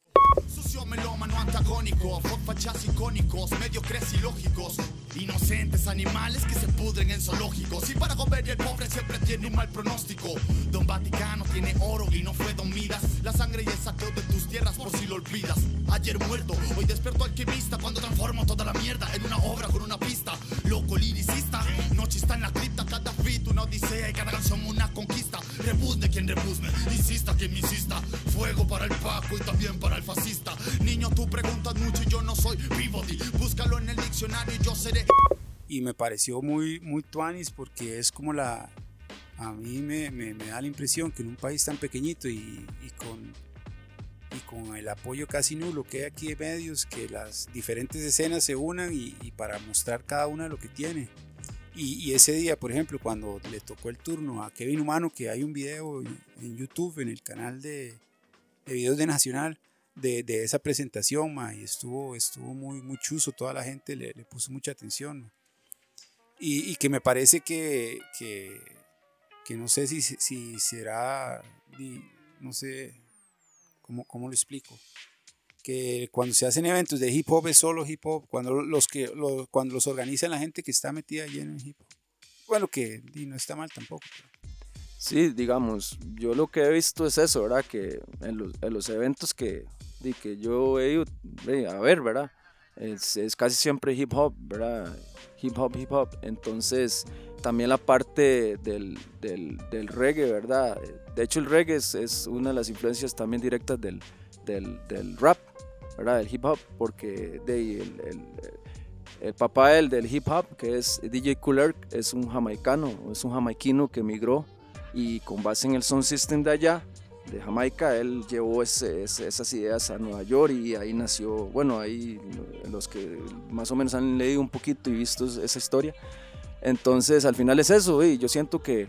Sucio melómano antagónico, fachas icónicos, mediocres y lógicos. Inocentes animales que se pudren en zoológicos. Y para comer el pobre siempre tiene un mal pronóstico. Don Vaticano tiene oro y no fue Don Midas. La sangre y el saqueo de tus tierras por si lo olvidas. Ayer muerto, hoy despierto alquimista. Cuando transformo toda la mierda en una obra con una pista. Loco liricista, noche está en la cripta. Cada beat una odisea y cada canción una conquista. Rebuzne quien rebuzne, insista quien me insista. Fuego para el Paco y también para el fascista. Niño, tú preguntas mucho y yo no soy Peabody. Búscalo en el diccionario y yo seré. Y me pareció muy, muy tuanis porque es como la. A mí me, me, me da la impresión que en un país tan pequeñito y, y con y con el apoyo casi nulo que hay aquí de medios, que las diferentes escenas se unan y, y para mostrar cada una lo que tiene. Y, ese día, por ejemplo, cuando le tocó el turno a Kevin Humano, que hay un video en YouTube, en el canal de, de videos de Nacional, de, de esa presentación, y estuvo, estuvo muy, muy chuzo, toda la gente le, le puso mucha atención. Y, y, que me parece que, que, que no sé si, si será, no sé cómo, cómo lo explico que cuando se hacen eventos de hip hop es solo hip hop, cuando los, que, los, cuando los organizan la gente que está metida allí en el hip hop. Bueno, que no está mal tampoco. Sí, digamos, yo lo que he visto es eso, ¿verdad? Que en los, en los eventos que, que yo he ido a ver, ¿verdad? Es, es casi siempre hip hop, ¿verdad? Hip hop, hip hop. Entonces, también la parte del, del, del reggae, ¿verdad? De hecho, el reggae es, es, una de las influencias también directas del, del, del rap, ¿verdad? Del hip hop, porque de, el, el, el papá del, del hip hop, que es DJ Cooler, es un jamaicano, es un jamaiquino que emigró y con base en el sound system de allá, de Jamaica, él llevó ese, esas ideas a Nueva York y ahí nació, bueno, ahí los que más o menos han leído un poquito y visto esa historia. Entonces, al final es eso, y yo siento que,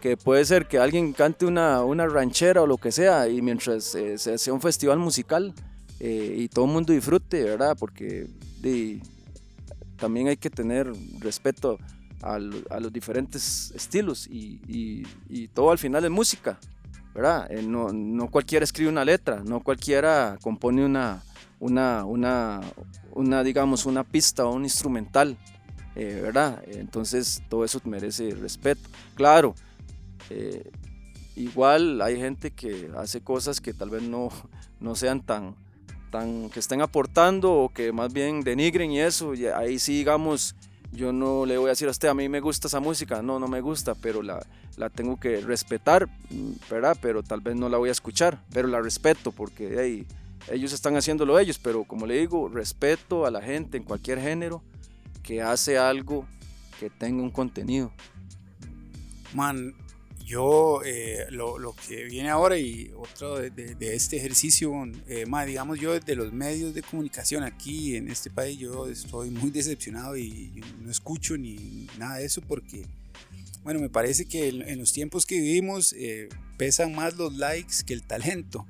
que puede ser que alguien cante una, una ranchera o lo que sea, y mientras eh, sea un festival musical eh, y todo el mundo disfrute, ¿verdad? Porque también hay que tener respeto a, a los diferentes estilos y, y, y todo al final es música. Eh, no, no, cualquiera escribe una letra, no cualquiera compone una, una, una, una digamos, una pista o un instrumental, eh, ¿verdad? Entonces todo eso merece respeto. Claro, eh, igual hay gente que hace cosas que tal vez no, no sean tan, tan, que estén aportando o que más bien denigren y eso, y ahí sí, digamos, yo no le voy a decir a usted, a mí me gusta esa música, no, no me gusta, pero la, la tengo que respetar, ¿verdad? Pero tal vez no la voy a escuchar, pero la respeto porque hey, ellos están haciéndolo ellos, pero como le digo, respeto a la gente en cualquier género que hace algo que tenga un contenido. Man, yo eh, lo, lo, que viene ahora y otro de, de, de este ejercicio, eh, más digamos yo desde los medios de comunicación aquí en este país, yo estoy muy decepcionado y no escucho ni nada de eso porque, bueno, me parece que en, en los tiempos que vivimos eh, pesan más los likes que el talento.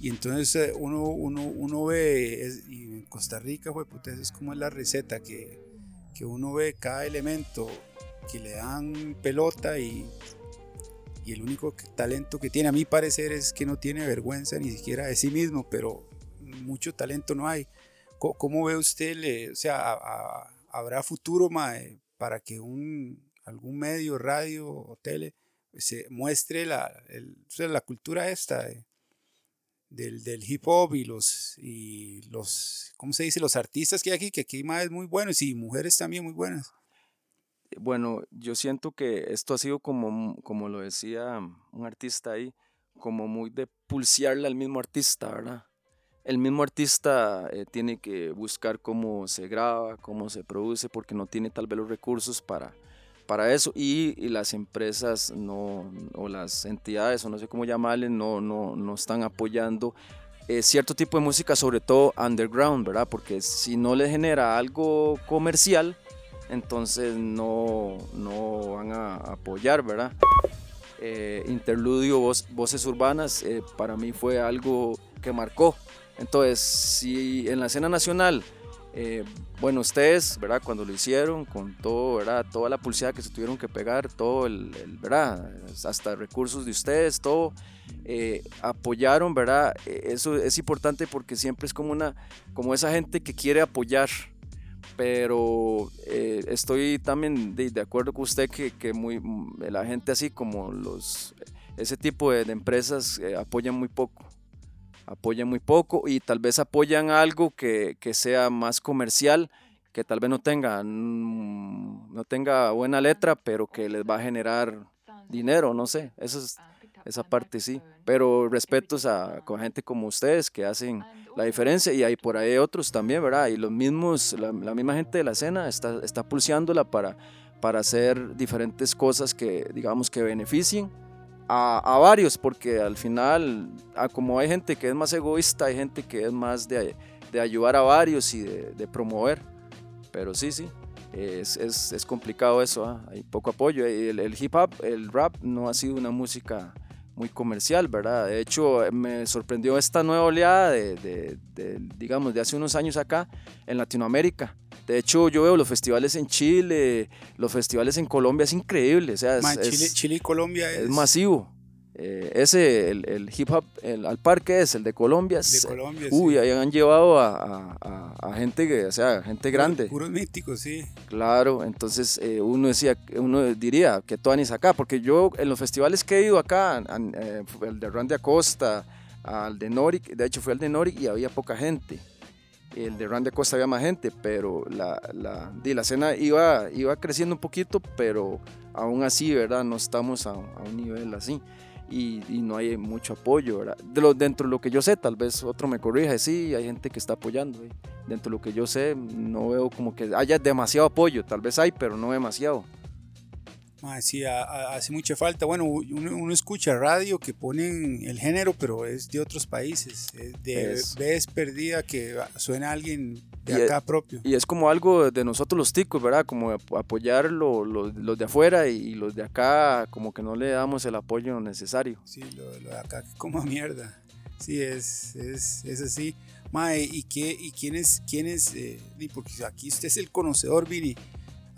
Y entonces eh, uno, uno, uno ve, es, y en Costa Rica, pues, es como es la receta, que, que uno ve cada elemento que le dan pelota y y el único talento que tiene a mi parecer es que no tiene vergüenza ni siquiera de sí mismo, pero mucho talento no hay. ¿Cómo, ve usted, le, o sea, habrá futuro mae, para que algún medio, radio o tele se muestre la, la cultura esta de, del, del, hip hop y los, y los, ¿cómo se dice? Los artistas que hay aquí, que aquí más es muy buenos y mujeres también muy buenas. Bueno, yo siento que esto ha sido como, como lo decía un artista ahí, como muy de pulsearle al mismo artista, ¿verdad? El mismo artista eh, tiene que buscar cómo se graba, cómo se produce, porque no tiene tal vez los recursos para, para eso. Y, y las empresas no, o las entidades, o no sé cómo llamarles, no, no, no están apoyando eh, cierto tipo de música, sobre todo underground, ¿verdad? Porque si no le genera algo comercial, entonces no, no van a apoyar, ¿verdad? Eh, interludio Voces Urbanas eh, para mí fue algo que marcó. Entonces, si en la escena nacional, eh, bueno, ustedes, ¿verdad? Cuando lo hicieron, con todo, ¿verdad? Toda la pulsada que se tuvieron que pegar, todo el, el ¿verdad? Hasta recursos de ustedes, todo, eh, apoyaron, ¿verdad? Eso es importante porque siempre es como una, como esa gente que quiere apoyar, pero eh, estoy también de, acuerdo con usted que, muy, la gente así como los, ese tipo de, empresas eh, apoyan muy poco, apoyan muy poco y tal vez apoyan algo que, que, sea más comercial, que tal vez no tenga, no tenga buena letra, pero que les va a generar dinero, no sé, eso es, esa parte sí, pero respetos a, a gente como ustedes que hacen la diferencia y hay por ahí otros también, ¿verdad? Y los mismos, la, la misma gente de la escena está, está pulseándola para, para hacer diferentes cosas que, digamos, que beneficien a, a varios, porque al final, a, como hay gente que es más egoísta, hay gente que es más de, de ayudar a varios y de, de promover, pero sí, sí. Es, es, es complicado eso, ¿eh? hay poco apoyo. El, el hip hop, el rap no ha sido una música muy comercial, ¿verdad? De hecho, me sorprendió esta nueva oleada de, de, de, digamos, de hace unos años acá en Latinoamérica. De hecho, yo veo los festivales en Chile, los festivales en Colombia, es increíble. O sea, es, Man, Chile, Chile, y Colombia es, es masivo. Eh, ese, el, el, hip hop, el, al parque es el de Colombia. De Colombia, uy, sí. ahí han llevado a, a, a, gente, que, o sea, gente grande. Puros míticos, sí. Claro, entonces eh, uno decía, uno diría que tú anís acá, porque yo en los festivales que he ido acá, eh, el de Randy Acosta, al de Noric, de hecho fue al de Noric y había poca gente. el de Randy Acosta había más gente, pero la, la, la escena iba, iba creciendo un poquito, pero aún así, ¿verdad? No estamos a, a un nivel así. Y, y, no hay mucho apoyo. De lo, dentro de lo que yo sé, tal vez otro me corrija, sí, hay gente que está apoyando. Dentro de lo que yo sé, no veo como que haya demasiado apoyo, tal vez hay, pero no demasiado. Sí, hace mucha falta. Bueno, uno, uno, escucha radio que ponen el género, pero es de otros países. De es. vez perdida que suena alguien de acá es, propio. Y es como algo de nosotros los ticos, ¿verdad? Como apoyar lo, lo, los de afuera y los de acá, como que no le damos el apoyo necesario. Sí, lo, lo de acá como mierda. Sí, es, es, es así. Mae, ¿y, qué, y quién es, quién es eh, porque aquí usted es el conocedor, Vini.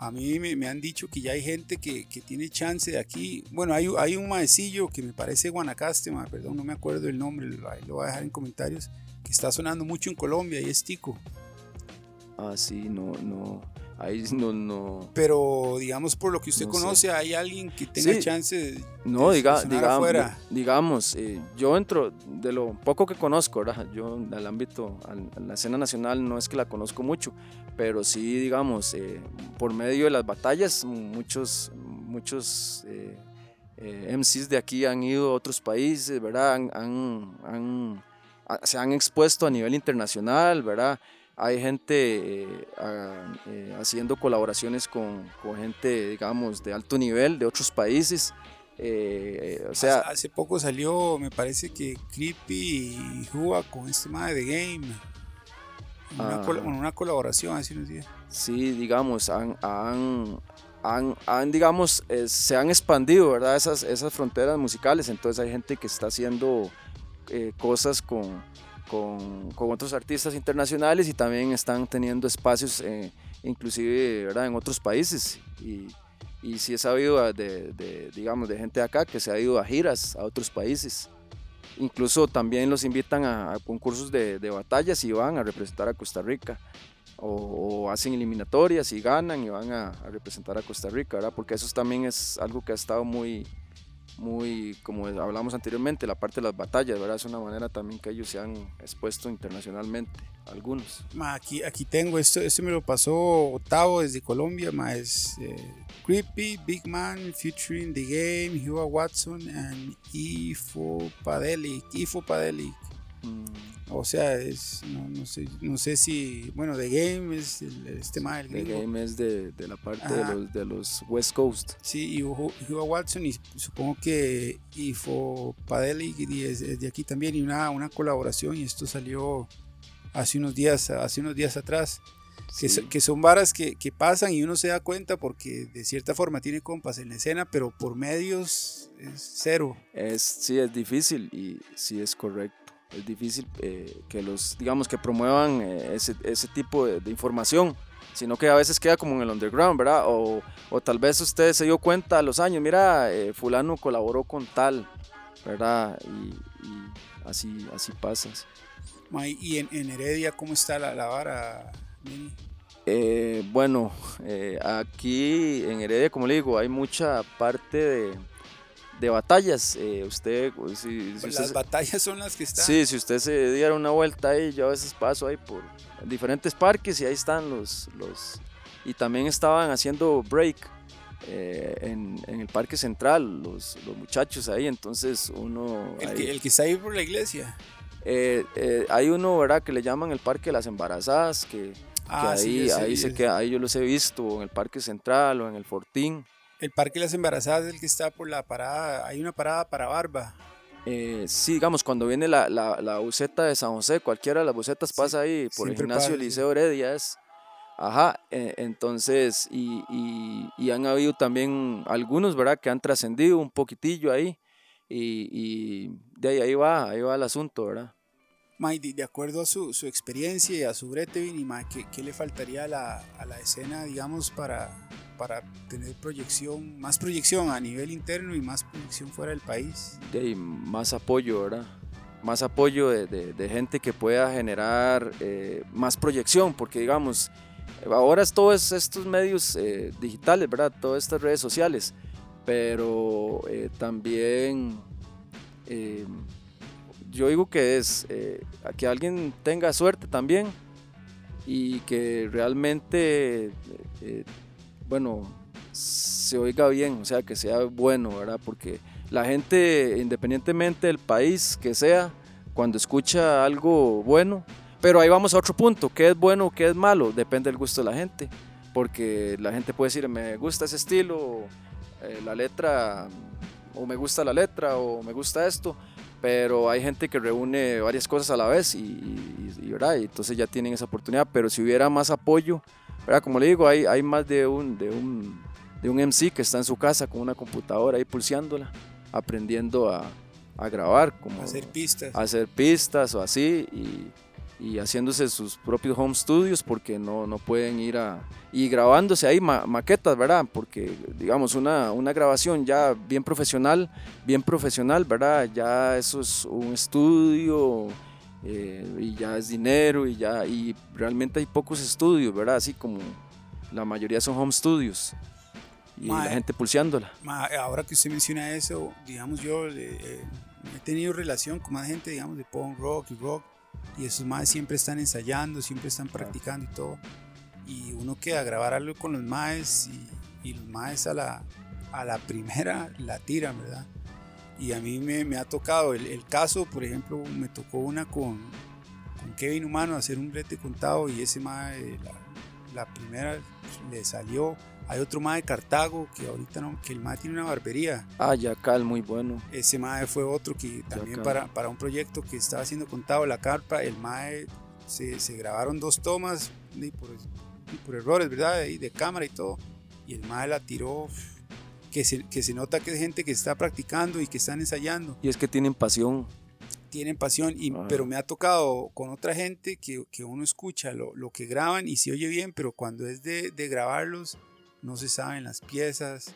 A mí me, me, han dicho que ya hay gente que, que, tiene chance de aquí. Bueno, hay, hay un maecillo que me parece Guanacaste, ma, perdón, no me acuerdo el nombre, lo, lo voy a dejar en comentarios, que está sonando mucho en Colombia y es Tico. Ah, sí, no, no. Ahí no, no. Pero digamos, por lo que usted No conoce, sé. hay alguien que tenga Sí. chance de, No, de diga, sonar diga- afuera. digamos, eh, yo entro de lo poco que conozco, ¿verdad? Yo al ámbito, a la escena nacional no es que la conozco mucho, pero sí, digamos, eh, por medio de las batallas, muchos, muchos eh, eh, MCs de aquí han ido a otros países, ¿verdad? Han, se han expuesto a nivel internacional, ¿verdad? Hay gente haciendo colaboraciones con, gente, digamos, de alto nivel de otros países. o sea, hace, poco salió, me parece que Creepy y Hua con este madre de Game. Una, Ah. col- una colaboración hace unos días. sí, digamos, han, han, han, han, digamos, eh, se han expandido, ¿verdad? Esas, esas fronteras musicales, entonces hay gente que está haciendo eh, cosas con, con, con otros artistas internacionales y también están teniendo espacios, eh, inclusive, ¿verdad? En otros países. Y, y sí he sabido de, de, digamos, de gente de acá que se ha ido a giras a otros países. Incluso también los invitan a, concursos de, de batallas y van a representar a Costa Rica o, o hacen eliminatorias y ganan y van a, a representar a Costa Rica, ¿verdad? Porque eso también es algo que ha estado muy, muy, como hablamos anteriormente, la parte de las batallas, ¿verdad? Es una manera también que ellos se han expuesto internacionalmente, algunos. Aquí, aquí tengo, esto, esto me lo pasó Otavo desde Colombia, ma, eh, Creepy, Big Man, featuring The Game, Hua Watson, and Ifo Padelic, Ifo Padelic. Mm, O sea, es, no, no sé, no sé si, bueno, The Game es el, este ma, el The gringo. Game es de, de la parte de los, de los West Coast. Sí, y Hua Watson y supongo que Ifo Padelic y es, es de aquí también y una, una colaboración y esto salió hace unos días, hace unos días atrás. que, Sí. so- que son varas que, que pasan y uno se da cuenta porque de cierta forma tiene compas en la escena, pero por medios es cero. Es, sí, es difícil y sí es correcto. Es difícil eh, que los, digamos, que promuevan eh, ese, ese tipo de, de información, sino que a veces queda como en el underground, ¿verdad? O, o tal vez usted se dio cuenta a los años, mira, eh, fulano colaboró con tal, ¿verdad? Y, y así, así pasa. Ma, Y en, en Heredia, ¿cómo está la, la vara? Mini? Eh, bueno, eh, aquí en Heredia, como le digo, hay mucha parte de, de batallas. Eh, usted, si, si usted Las se- batallas son las que están. Sí, si usted se diera una vuelta ahí, yo a veces paso ahí por diferentes parques y ahí están los... los y también estaban haciendo break eh, en, en el parque central, los, los muchachos ahí, entonces uno... El ahí- que, el que está ahí por la iglesia. eh, eh, hay uno, ¿verdad? Que le llaman el Parque de las Embarazadas, que, que Ah, sí, ahí, ahí se ese. queda, ahí yo los he visto, en el Parque Central o en el Fortín. El Parque de las Embarazadas es el que está por la parada. Hay una parada para Barba. Eh, sí, digamos, cuando viene la, la, la buseta de San José, cualquiera de las busetas Sí, pasa ahí por el gimnasio pasa. Liceo Heredia. Es, ajá, eh, entonces, y, y, y han habido también algunos, ¿verdad?, que han trascendido un poquitillo ahí. Y, y de ahí, ahí va, ahí va el asunto, ¿verdad? Mae, de, acuerdo a su, su experiencia y a su brete, Vini, mae, ¿qué, qué le faltaría a la, a la escena, digamos, para, para tener proyección, más proyección a nivel interno y más proyección fuera del país? más apoyo, ¿verdad? Más apoyo de, de- gente que pueda generar eh, más proyección, porque digamos, ahora es todos estos medios eh, digitales, ¿verdad? Todas estas redes sociales, pero eh, también yo digo que es eh, que alguien tenga suerte también y que realmente, eh, bueno, se oiga bien, o sea, que sea bueno, ¿verdad? Porque la gente, independientemente del país que sea, cuando escucha algo bueno, pero ahí vamos a otro punto, ¿qué es bueno qué es malo? Depende del gusto de la gente, porque la gente puede decir, me gusta ese estilo, eh, la letra, o me gusta la letra, o me gusta esto, pero hay gente que reúne varias cosas a la vez y, ¿verdad? y entonces ya tienen esa oportunidad, pero si hubiera más apoyo, ¿verdad? como le digo, hay, hay más de un, de, un, de un MC que está en su casa con una computadora ahí pulseándola, aprendiendo a, a grabar, como hacer pistas, hacer pistas o así, y, y haciéndose sus propios home studios porque no, no pueden ir a... y grabándose ahí maquetas, ¿verdad? Porque digamos una, una grabación ya bien profesional, bien profesional, ¿verdad? Ya eso es un estudio eh, y ya es dinero y ya... y realmente hay pocos estudios, ¿verdad? Así como la mayoría son home studios y la gente pulseándola. ahora que usted menciona eso, digamos yo eh, he tenido relación con más gente, digamos, de punk rock y rock y esos maes siempre están ensayando, siempre están practicando y todo. Y uno queda a grabar algo con los maes y, y los maes a la, a la primera la tiran, ¿verdad? Y a mí me, me ha tocado el, el, caso, por ejemplo, me tocó una con, con Kevin Humano hacer un brete contado y ese mae, la, la primera le salió hay otro mae de Cartago que ahorita no, que el mae tiene una barbería. Ah, Yacal, muy bueno. Ese mae fue otro que también para, para un proyecto que estaba haciendo contado la carpa, el mae se, se grabaron dos tomas y por, por, errores, ¿verdad? Y de cámara y todo. Y el mae la tiró. Que se, que se nota que es gente que está practicando y que están ensayando. Y es que tienen pasión tienen pasión, y, pero me ha tocado con otra gente que, que uno escucha lo, lo, que graban y se oye bien, pero cuando es de, de grabarlos, no se saben las piezas,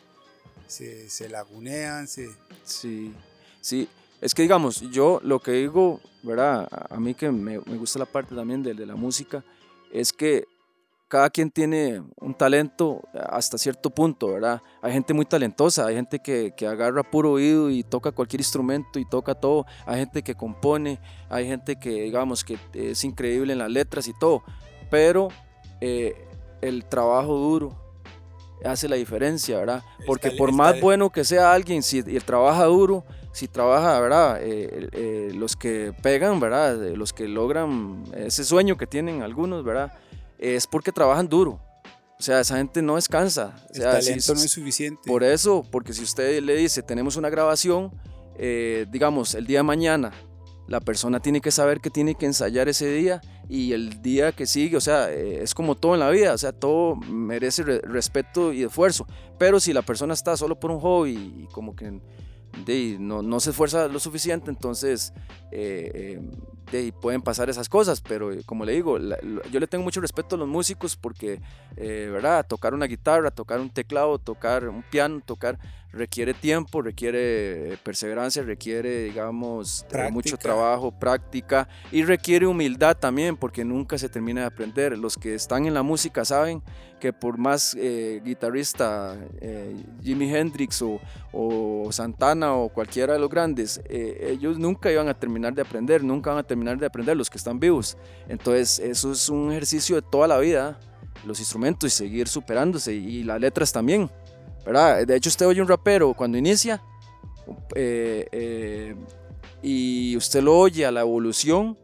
se, se lagunean. Sí, sí, es que digamos, yo lo que digo, ¿verdad? A mí que me, me gusta la parte también de, de, la música, es que cada quien tiene un talento hasta cierto punto, ¿verdad? Hay gente muy talentosa, hay gente que, que agarra puro oído y toca cualquier instrumento y toca todo, hay gente que compone, hay gente que, digamos, que es increíble en las letras y todo, pero eh, el trabajo duro, hace la diferencia, ¿verdad? Porque por más bueno que sea alguien, si él trabaja duro, si trabaja, ¿verdad? Eh, eh, los que pegan, ¿verdad? Los que logran ese sueño que tienen algunos, ¿verdad? Es porque trabajan duro. O sea, esa gente no descansa. El talento no es suficiente. Por eso, porque si usted le dice, tenemos una grabación, eh, digamos, el día de mañana, la persona tiene que saber que tiene que ensayar ese día y el día que sigue, o sea, eh, es como todo en la vida, o sea, todo merece respeto y esfuerzo. Pero si la persona está solo por un hobby y como que no, no, se esfuerza lo suficiente, entonces eh, eh, pueden pasar esas cosas, pero como le digo, yo le tengo mucho respeto a los músicos porque, ¿verdad? Tocar una guitarra, tocar un teclado, tocar un piano, tocar requiere tiempo, requiere perseverancia, requiere, digamos, eh, mucho trabajo, práctica y requiere humildad también, porque nunca se termina de aprender. Los que están en la música saben que por más eh, guitarrista, eh, Jimi Hendrix o, o, Santana o cualquiera de los grandes, ellos nunca iban a terminar de aprender, nunca van a terminar de aprender los que están vivos. Entonces, eso es un ejercicio de toda la vida, los instrumentos y seguir superándose y las letras también. De hecho, usted oye un rapero cuando inicia eh, eh, y usted lo oye a la evolución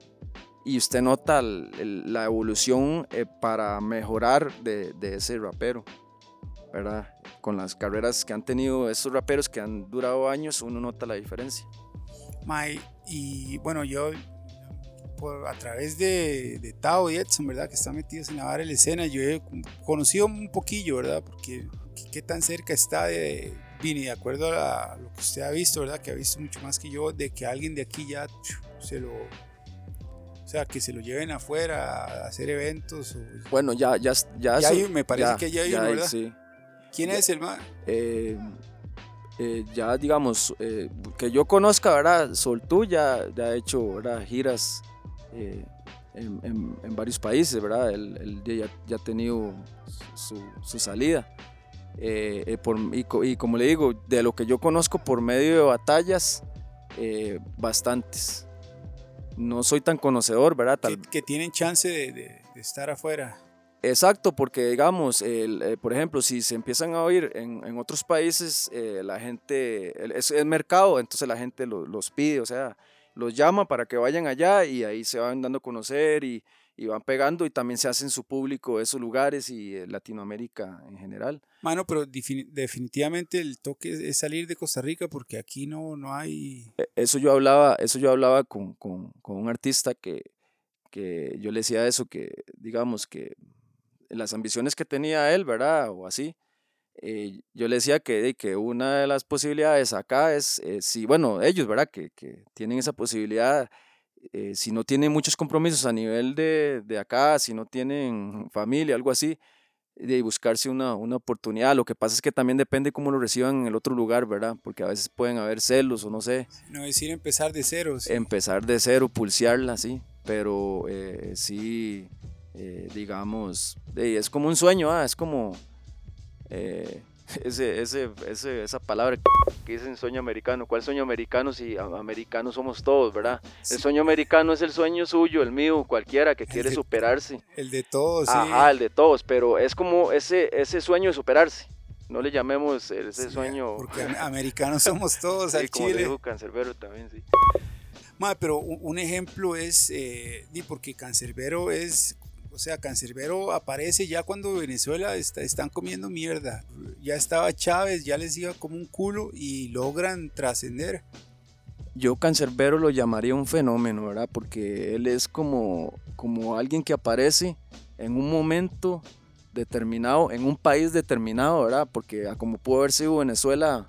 y usted nota la evolución eh, para mejorar de, ese rapero, ¿verdad? Con las carreras que han tenido esos raperos que han durado años, uno nota la diferencia. May, y bueno, yo a través de, de, Tao y Edson, ¿verdad? Que están metidos en la barra de la escena, yo he conocido un poquillo, ¿verdad? Porque qué tan cerca está de Vini, de acuerdo a lo que usted ha visto, ¿verdad? Que ha visto mucho más que yo, de que alguien de aquí ya se lo... O sea, que se lo lleven afuera a hacer eventos. bueno, ya, ya, ya. me parece que ya hay uno, ¿verdad? Sí. ¿Quién es el más? Eh, eh, ya, digamos, eh, que yo conozca, ¿verdad? Soltú ya, ya ha hecho, ¿verdad? Giras en, en, varios países, ¿verdad? Él, ya, ya, ha tenido su, su salida. Eh, eh, por, y, como le digo, de lo que yo conozco por medio de batallas, eh, bastantes. No soy tan conocedor, ¿verdad? que, tienen chance de, estar afuera. Exacto, porque digamos, el, eh, por ejemplo, si se empiezan a oír en, en otros países, eh, la gente, el- es, es mercado, entonces la gente lo- los pide, o sea, los llama para que vayan allá y ahí se van dando a conocer y, y van pegando y también se hacen su público esos lugares y eh, Latinoamérica en general. Mano, pero defini- definitivamente el toque es- salir de Costa Rica porque aquí no, no hay... E- Eso yo hablaba, eso yo hablaba con, con- con un artista que, que yo le decía eso, que digamos que las ambiciones que tenía él, ¿verdad? O así, eh, yo le decía que, que una de las posibilidades acá es, eh, si, bueno, ellos, ¿verdad? Que, que tienen esa posibilidad, eh, si no tienen muchos compromisos a nivel de, de acá, si no tienen familia, algo así, de buscarse una, una oportunidad. Lo que pasa es que también depende cómo lo reciban en el otro lugar, ¿verdad? Porque a veces pueden haber celos o no sé No es ir a empezar de cero. sí. empezar de cero, pulsearla, sí, pero eh, sí, eh, digamos, es como un sueño, ah, es como eh, ese, ese, ese- esa palabra que dicen sueño americano. ¿Cuál sueño americano si americanos somos todos, verdad? Sí. El sueño americano es el sueño suyo, el mío, cualquiera que El quiere de- superarse. El de todos, sí. Ajá, el de todos, pero es como ese, ese sueño de superarse. No le llamemos ese Sí, sueño. Porque am- americanos somos todos sí, al como Chile. dijo Cancerbero también, sí. Ma, pero un, ejemplo es, eh, porque Cancerbero es, o sea, Cancerbero aparece ya cuando Venezuela está, están comiendo mierda. Ya estaba Chávez, ya les iba como un culo y logran trascender. Yo Cancerbero lo llamaría un fenómeno, ¿verdad? Porque él es como, como alguien que aparece en un momento determinado, en un país determinado, ¿verdad? Porque como pudo haber sido Venezuela,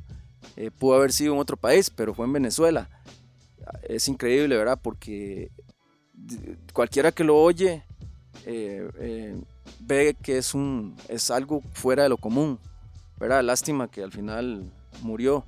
eh, pudo haber sido en otro país, pero fue en Venezuela. Es increíble, ¿verdad? Porque cualquiera que lo oye eh, eh, ve que es, un, es algo fuera de lo común, ¿verdad? Lástima que al final murió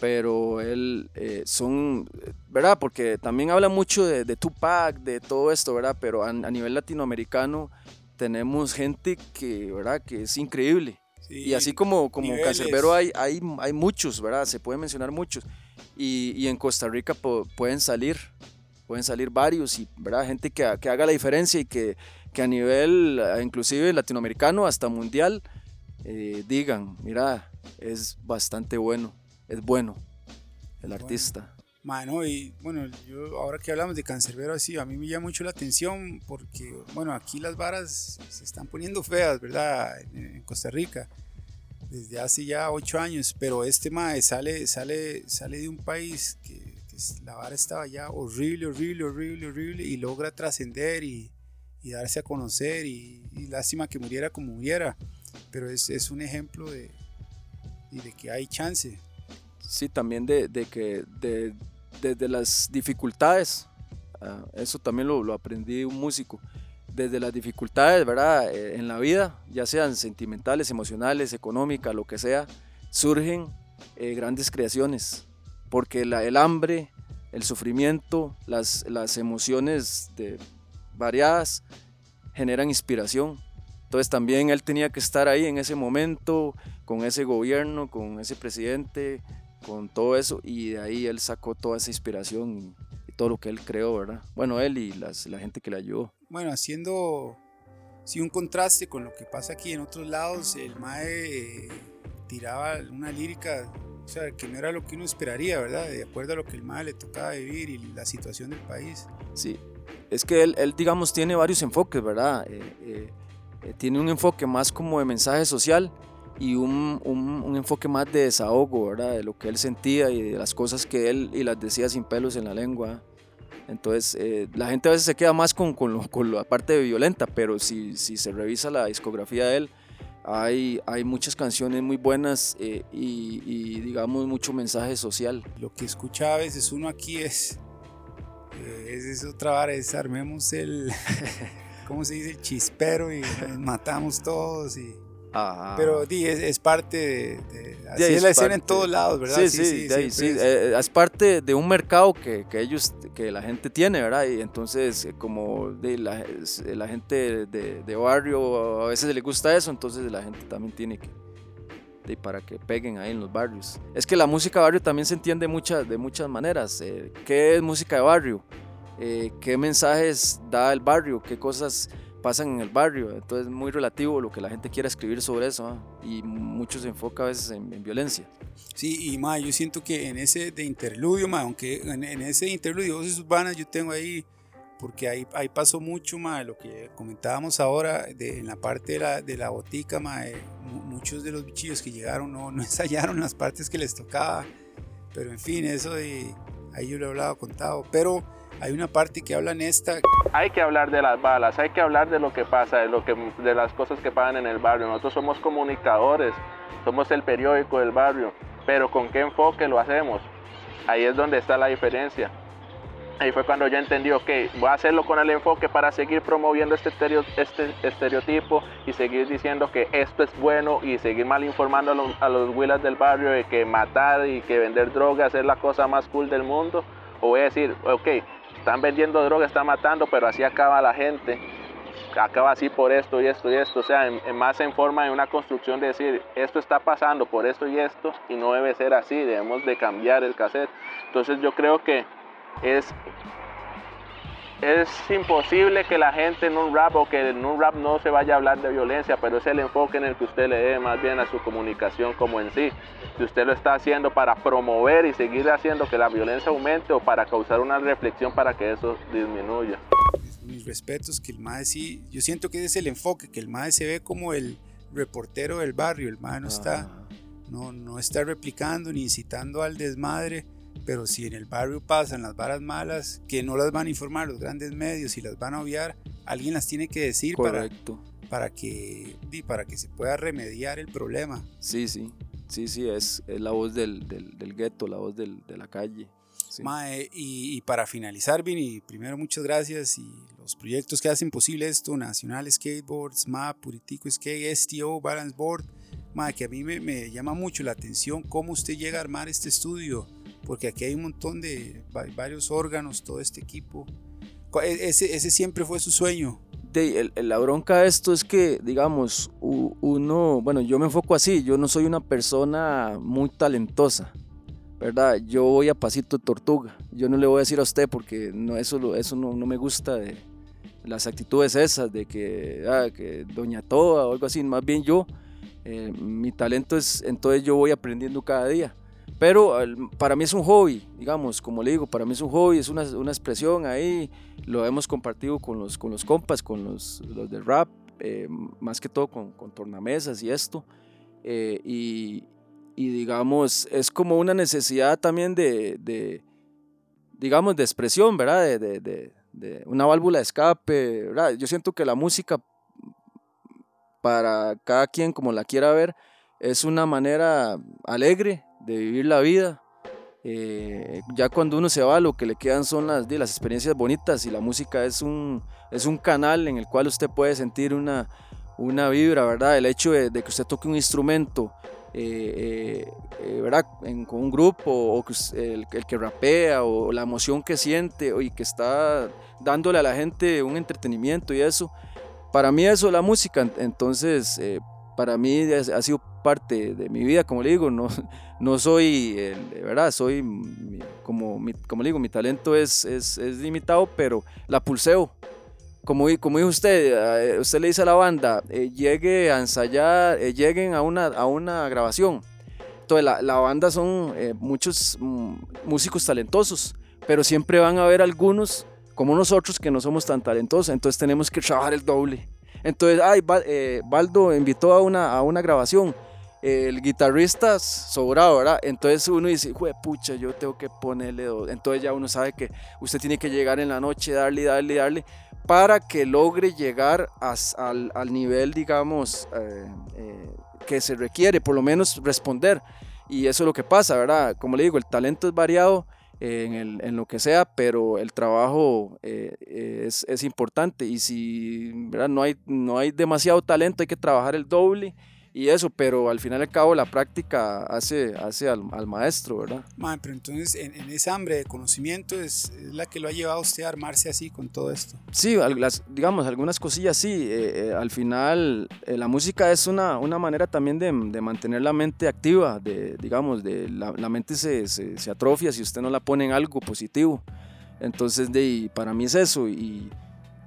pero él eh, son, ¿verdad? Porque también habla mucho de, de Tupac, de todo esto, ¿verdad? Pero a, a nivel latinoamericano tenemos gente que, ¿verdad? Que es increíble. Sí, Y así como, como niveles. Cancerbero hay, hay, hay muchos, ¿verdad? Se pueden mencionar muchos. Y, y en Costa Rica po- pueden salir, pueden salir varios, y, ¿verdad? Gente que, que haga la diferencia y que, que a nivel, inclusive latinoamericano, hasta mundial, eh, digan, mira, es bastante bueno, es bueno el Bueno. artista. Mano, y bueno, yo ahora que hablamos de Cancerbero así, a mí me llama mucho la atención porque, bueno, aquí las varas se están poniendo feas, ¿verdad? En, en Costa Rica, desde hace ya ocho años, pero este mae sale, sale, sale de un país que, que es- la vara estaba ya horrible, horrible, horrible, horrible, y logra trascender y, y darse a conocer, y, y lástima que muriera como muriera, pero es, es un ejemplo de, de que hay chance. Sí, también de, de que de, desde las dificultades, ah, eso también lo, lo aprendí de un músico, desde las dificultades, ¿verdad? Eh, en la vida, ya sean sentimentales, emocionales, económicas, lo que sea, surgen eh, grandes creaciones, porque la- el hambre, el sufrimiento, las, las emociones de, variadas generan inspiración. Entonces también él tenía que estar ahí en ese momento, con ese gobierno, con ese presidente, con todo eso, y de ahí él sacó toda esa inspiración y, y todo lo que él creó, ¿verdad? Bueno, él y las, la gente que le ayudó. bueno, haciendo sí, un contraste con lo que pasa aquí en otros lados, el Mae eh, tiraba una lírica, o sea, que no era lo que uno esperaría, ¿verdad? De acuerdo a lo que el Mae le tocaba vivir y la situación del país. Sí, es que él, él digamos, tiene varios enfoques, ¿verdad? Eh, eh, eh, tiene un enfoque más como de mensaje social y un, un- un enfoque más de desahogo, ¿verdad? De lo que él sentía y de las cosas que él y las decía sin pelos en la lengua. Entonces, eh, la gente a veces se queda más con, con, lo- con la parte violenta, pero si, si se revisa la discografía de él, hay, muchas canciones muy buenas eh, y, digamos, mucho mensaje social. Lo que escucha a veces uno aquí es, eh, es, es otra vara, es armemos el, ¿cómo se dice? El chispero y matamos todos y... Ajá. Pero di, es, es parte de, de- así ahí es la es escena en parte. todos lados, ¿verdad? Sí, sí, siempre sí, es- eh, es parte de un mercado que, que ellos, que la gente tiene, ¿verdad? Y entonces, eh, como de la, es- la gente de, de barrio a veces le gusta eso, entonces la gente también tiene que, de, para que peguen ahí en los barrios. Es que la música barrio también se entiende muchas, de muchas maneras. eh, ¿Qué es música de barrio? Eh, ¿Qué mensajes da el barrio? ¿Qué cosas pasan en el barrio. Entonces es muy relativo lo que la gente quiera escribir sobre eso. ¿ah? Y mucho se enfoca a veces en, violencia. Sí, y ma, yo siento que en ese de interludio, ma, aunque en, ese interludio voces urbanas yo tengo ahí, porque ahí, ahí pasó mucho, ma, lo que comentábamos ahora de, en la parte de la, de la botica, ma, muchos de los bichillos que llegaron no, no ensayaron las partes que les tocaba. Pero en fin, eso de, ahí yo lo he hablado, contado. Pero hay una parte que habla en esta. Hay que hablar de las balas, hay que hablar de lo que pasa, de, lo que, de las cosas que pasan en el barrio. Nosotros somos comunicadores, somos el periódico del barrio, pero ¿con qué enfoque lo hacemos? Ahí es donde está la diferencia. Ahí fue cuando yo entendí, ok, voy a hacerlo con el enfoque para seguir promoviendo este, este estereotipo y seguir diciendo que esto es bueno y seguir mal informando a los, a los huilas del barrio de que matar y que vender drogas es la cosa más cool del mundo. O voy a decir, ok, están vendiendo droga, están matando, pero así acaba la gente. Acaba así por esto y esto y esto. O sea, más en forma de una construcción de decir, esto está pasando por esto y esto y no debe ser así, debemos de cambiar el cassette. Entonces yo creo que es es imposible que la gente en un rap o que en un rap no se vaya a hablar de violencia, pero es el enfoque en el que usted le dé más bien a su comunicación como en sí. Si usted lo está haciendo para promover y seguir haciendo que la violencia aumente o para causar una reflexión para que eso disminuya. Mis respetos, que el MAE sí, yo siento que ese es el enfoque, que el MAE se ve como el reportero del barrio, el MAE no está, no, no está replicando ni incitando al desmadre pero si en el barrio pasan las varas malas, que no las van a informar los grandes medios y las van a obviar, alguien las tiene que decir para, para, que, para que se pueda remediar el problema. Sí, sí, sí, sí, es, la voz del, del, gueto, la voz del, de la calle. y, para finalizar, Vini, primero muchas gracias y los proyectos que hacen posible esto, Nacional Skateboards, MAP, Puritico Skate, STO, Balance Board, que a mí me, me llama mucho la atención cómo usted llega a armar este estudio porque aquí hay un montón de varios órganos, todo este equipo. E, ese, ese siempre fue su sueño. De, la bronca de esto es que, digamos, uno, bueno, yo me enfoco así, yo no soy una persona muy talentosa, ¿verdad? Yo voy a pasito de tortuga, yo no le voy a decir a usted porque no, eso, eso no, no me gusta de las actitudes esas de que, ah, que doña toda o algo así, más bien yo, eh, mi talento es, entonces yo voy aprendiendo cada día. Pero para mí es un hobby, digamos, como le digo, para mí es un hobby, es una, una expresión ahí, lo hemos compartido con los, con los compas, con los, los de rap, eh, más que todo con, con, tornamesas y esto. Eh, y, y, digamos, es como una necesidad también de, de digamos, de expresión, ¿verdad? De, de, de, una válvula de escape, ¿verdad? Yo siento que la música, para cada quien como la quiera ver, es una manera alegre de vivir la vida. Eh, ya cuando uno se va, lo que le quedan son las, las experiencias bonitas y la música es un, es un canal en el cual usted puede sentir una, una vibra, ¿verdad? El hecho de, que usted toque un instrumento, eh, eh, ¿verdad? con un grupo, o el, el, que rapea, o la emoción que siente, y que está dándole a la gente un entretenimiento y eso. Para mí eso es la música, entonces para mí ha sido parte de mi vida, como le digo, no, no soy, de verdad, soy, como, le digo, mi talento es, limitado, pero la pulseo. Como, como dijo usted, eh, usted le dice a la banda, eh, llegue a ensayar, eh, lleguen a una, a una grabación. Entonces la, la banda son muchos mm, músicos talentosos, pero siempre van a haber algunos como nosotros que no somos tan talentosos, entonces tenemos que trabajar el doble. Entonces, ay, Baldo invitó a una, a una grabación el guitarrista sobrado, ¿verdad? Entonces uno dice, pucha, yo tengo que ponerle dos. Entonces ya uno sabe que usted tiene que llegar en la noche, darle, darle, darle, para que logre llegar al, al, nivel, digamos, eh, eh, que se requiere, por lo menos responder. Y eso es lo que pasa, ¿verdad? Como le digo, el talento es variado. En, el, en, lo que sea, pero el trabajo eh, es, es, importante y si ¿verdad? No, hay, no hay demasiado talento, hay que trabajar el doble y eso, pero al final y al cabo la práctica hace, hace al, al maestro, ¿verdad? pero entonces en, en, esa hambre de conocimiento es, es, la que lo ha llevado a usted a armarse así con todo esto. Sí, las, digamos, algunas cosillas sí. Eh, eh, al final eh, la música es una, una manera también de, de, mantener la mente activa, de, digamos, de, la, la mente se, se, se, atrofia si usted no la pone en algo positivo. Entonces, de, para mí es eso y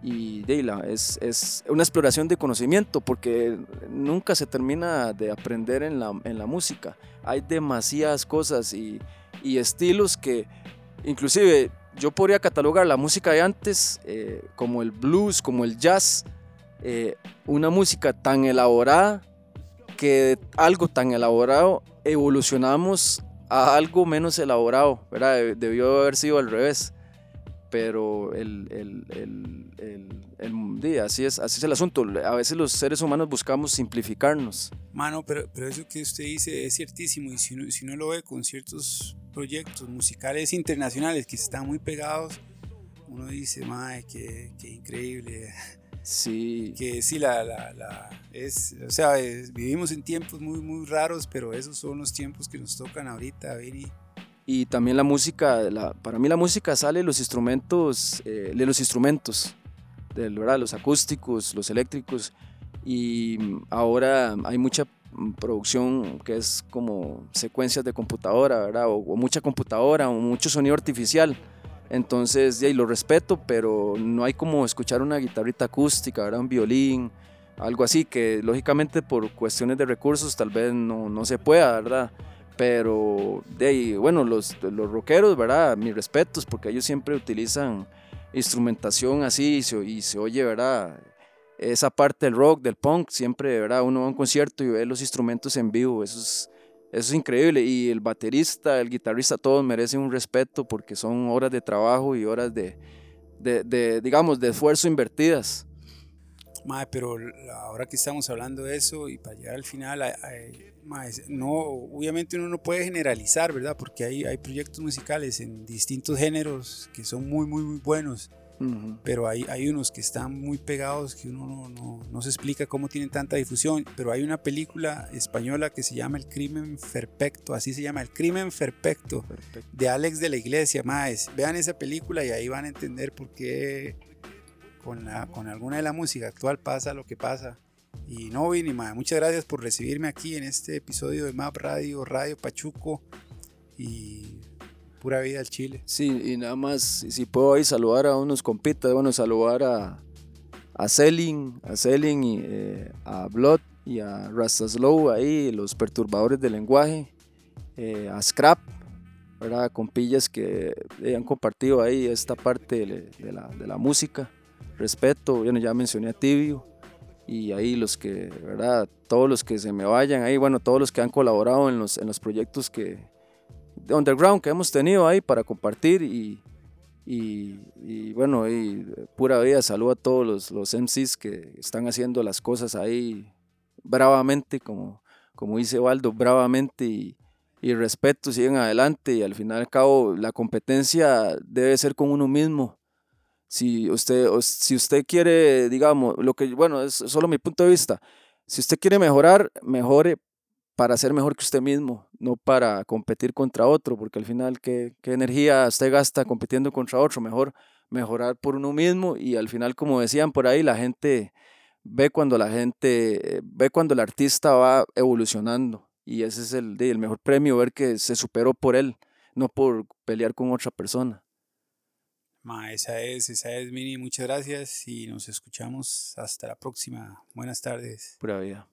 y es, es una exploración de conocimiento porque nunca se termina de aprender en la, en la música. Hay demasiadas cosas y, y estilos que inclusive yo podría catalogar la música de antes eh, como el blues, como el jazz, eh, una música tan elaborada que de algo tan elaborado evolucionamos a algo menos elaborado, ¿verdad? De- Debió haber sido al revés pero el, el, el, el- así, es, así es el asunto. A veces los seres humanos buscamos simplificarnos. Mano, pero, pero eso que usted dice es ciertísimo y si uno, si uno lo ve con ciertos proyectos musicales internacionales que están muy pegados, uno dice, mae, qué, qué increíble. Sí, Que sí, la, la, la- es, o sea, es- vivimos en tiempos muy, muy raros, pero esos son los tiempos que nos tocan ahorita, Vini. Y también la música, la, para mí la música sale de los instrumentos, eh, de los instrumentos, del, ¿verdad? los acústicos, los eléctricos, y mm, ahora hay mucha mm, producción que es como secuencias de computadora, ¿verdad? O, o mucha computadora, o mucho sonido artificial. Entonces, de ahí lo respeto, pero no hay como escuchar una guitarrita acústica, ¿verdad? Un violín, algo así, que lógicamente por cuestiones de recursos tal vez no, no se pueda, ¿verdad? Pero, de ahí, bueno, los, los rockeros, ¿verdad? Mis respetos, porque ellos siempre utilizan instrumentación así y se, y se oye, ¿verdad? Esa parte del rock, del punk, siempre, ¿verdad? Uno va a un concierto y ve los instrumentos en vivo, eso es, eso es increíble. Y el baterista, el guitarrista, todos merecen un respeto porque son horas de trabajo y horas de, de, de, digamos, de esfuerzo invertidas. Mae, pero ahora que estamos hablando de eso y para llegar al final, hay- mae, no, obviamente uno no puede generalizar, ¿verdad? Porque hay, hay proyectos musicales en distintos géneros que son muy, muy, muy buenos, Ujú. pero hay, hay unos que están muy pegados que uno no, no, no se explica cómo tienen tanta difusión. Pero hay una película española que se llama El Crimen Perfecto, así se llama, El Crimen Perfecto, Perfecto. de Alex de la Iglesia, más. Vean esa película y ahí van a entender por qué con, la, con alguna de la música actual pasa lo que pasa. Y no, Vini, mae, muchas gracias por recibirme aquí en este episodio de Map Radio, Radio Pachuco y pura vida al Chile. Sí, y nada más, si puedo ahí saludar a unos compitas, bueno, saludar a, a Selling, a Selling y eh, a Blood y a Rastaslow ahí, los perturbadores del lenguaje, eh, a Scrap, ¿verdad? Compillas que eh, han compartido ahí esta parte de, de la, de la música, respeto, bueno, ya mencioné a Tibio, y ahí los que, ¿verdad? Todos los que se me vayan ahí, bueno, todos los que han colaborado en los, en los proyectos que, de underground que hemos tenido ahí para compartir y, y, y bueno, y pura vida, saludo a todos los, los MCs que están haciendo las cosas ahí bravamente, como, como dice Waldo, bravamente y, y respeto, siguen adelante y al final y al cabo la competencia debe ser con uno mismo. Si usted, si usted quiere, digamos, lo que, bueno, es solo mi punto de vista, si usted quiere mejorar, mejore para ser mejor que usted mismo, no para competir contra otro, porque al final, ¿qué, qué energía usted gasta compitiendo contra otro? Mejor mejorar por uno mismo y al final, como decían por ahí, la gente ve cuando la gente, ve cuando el artista va evolucionando y ese es el, el mejor premio, ver que se superó por él, no por pelear con otra persona. Ma, esa es, esa es, Mini. Muchas gracias y nos escuchamos hasta la próxima. Buenas tardes. Pura vida.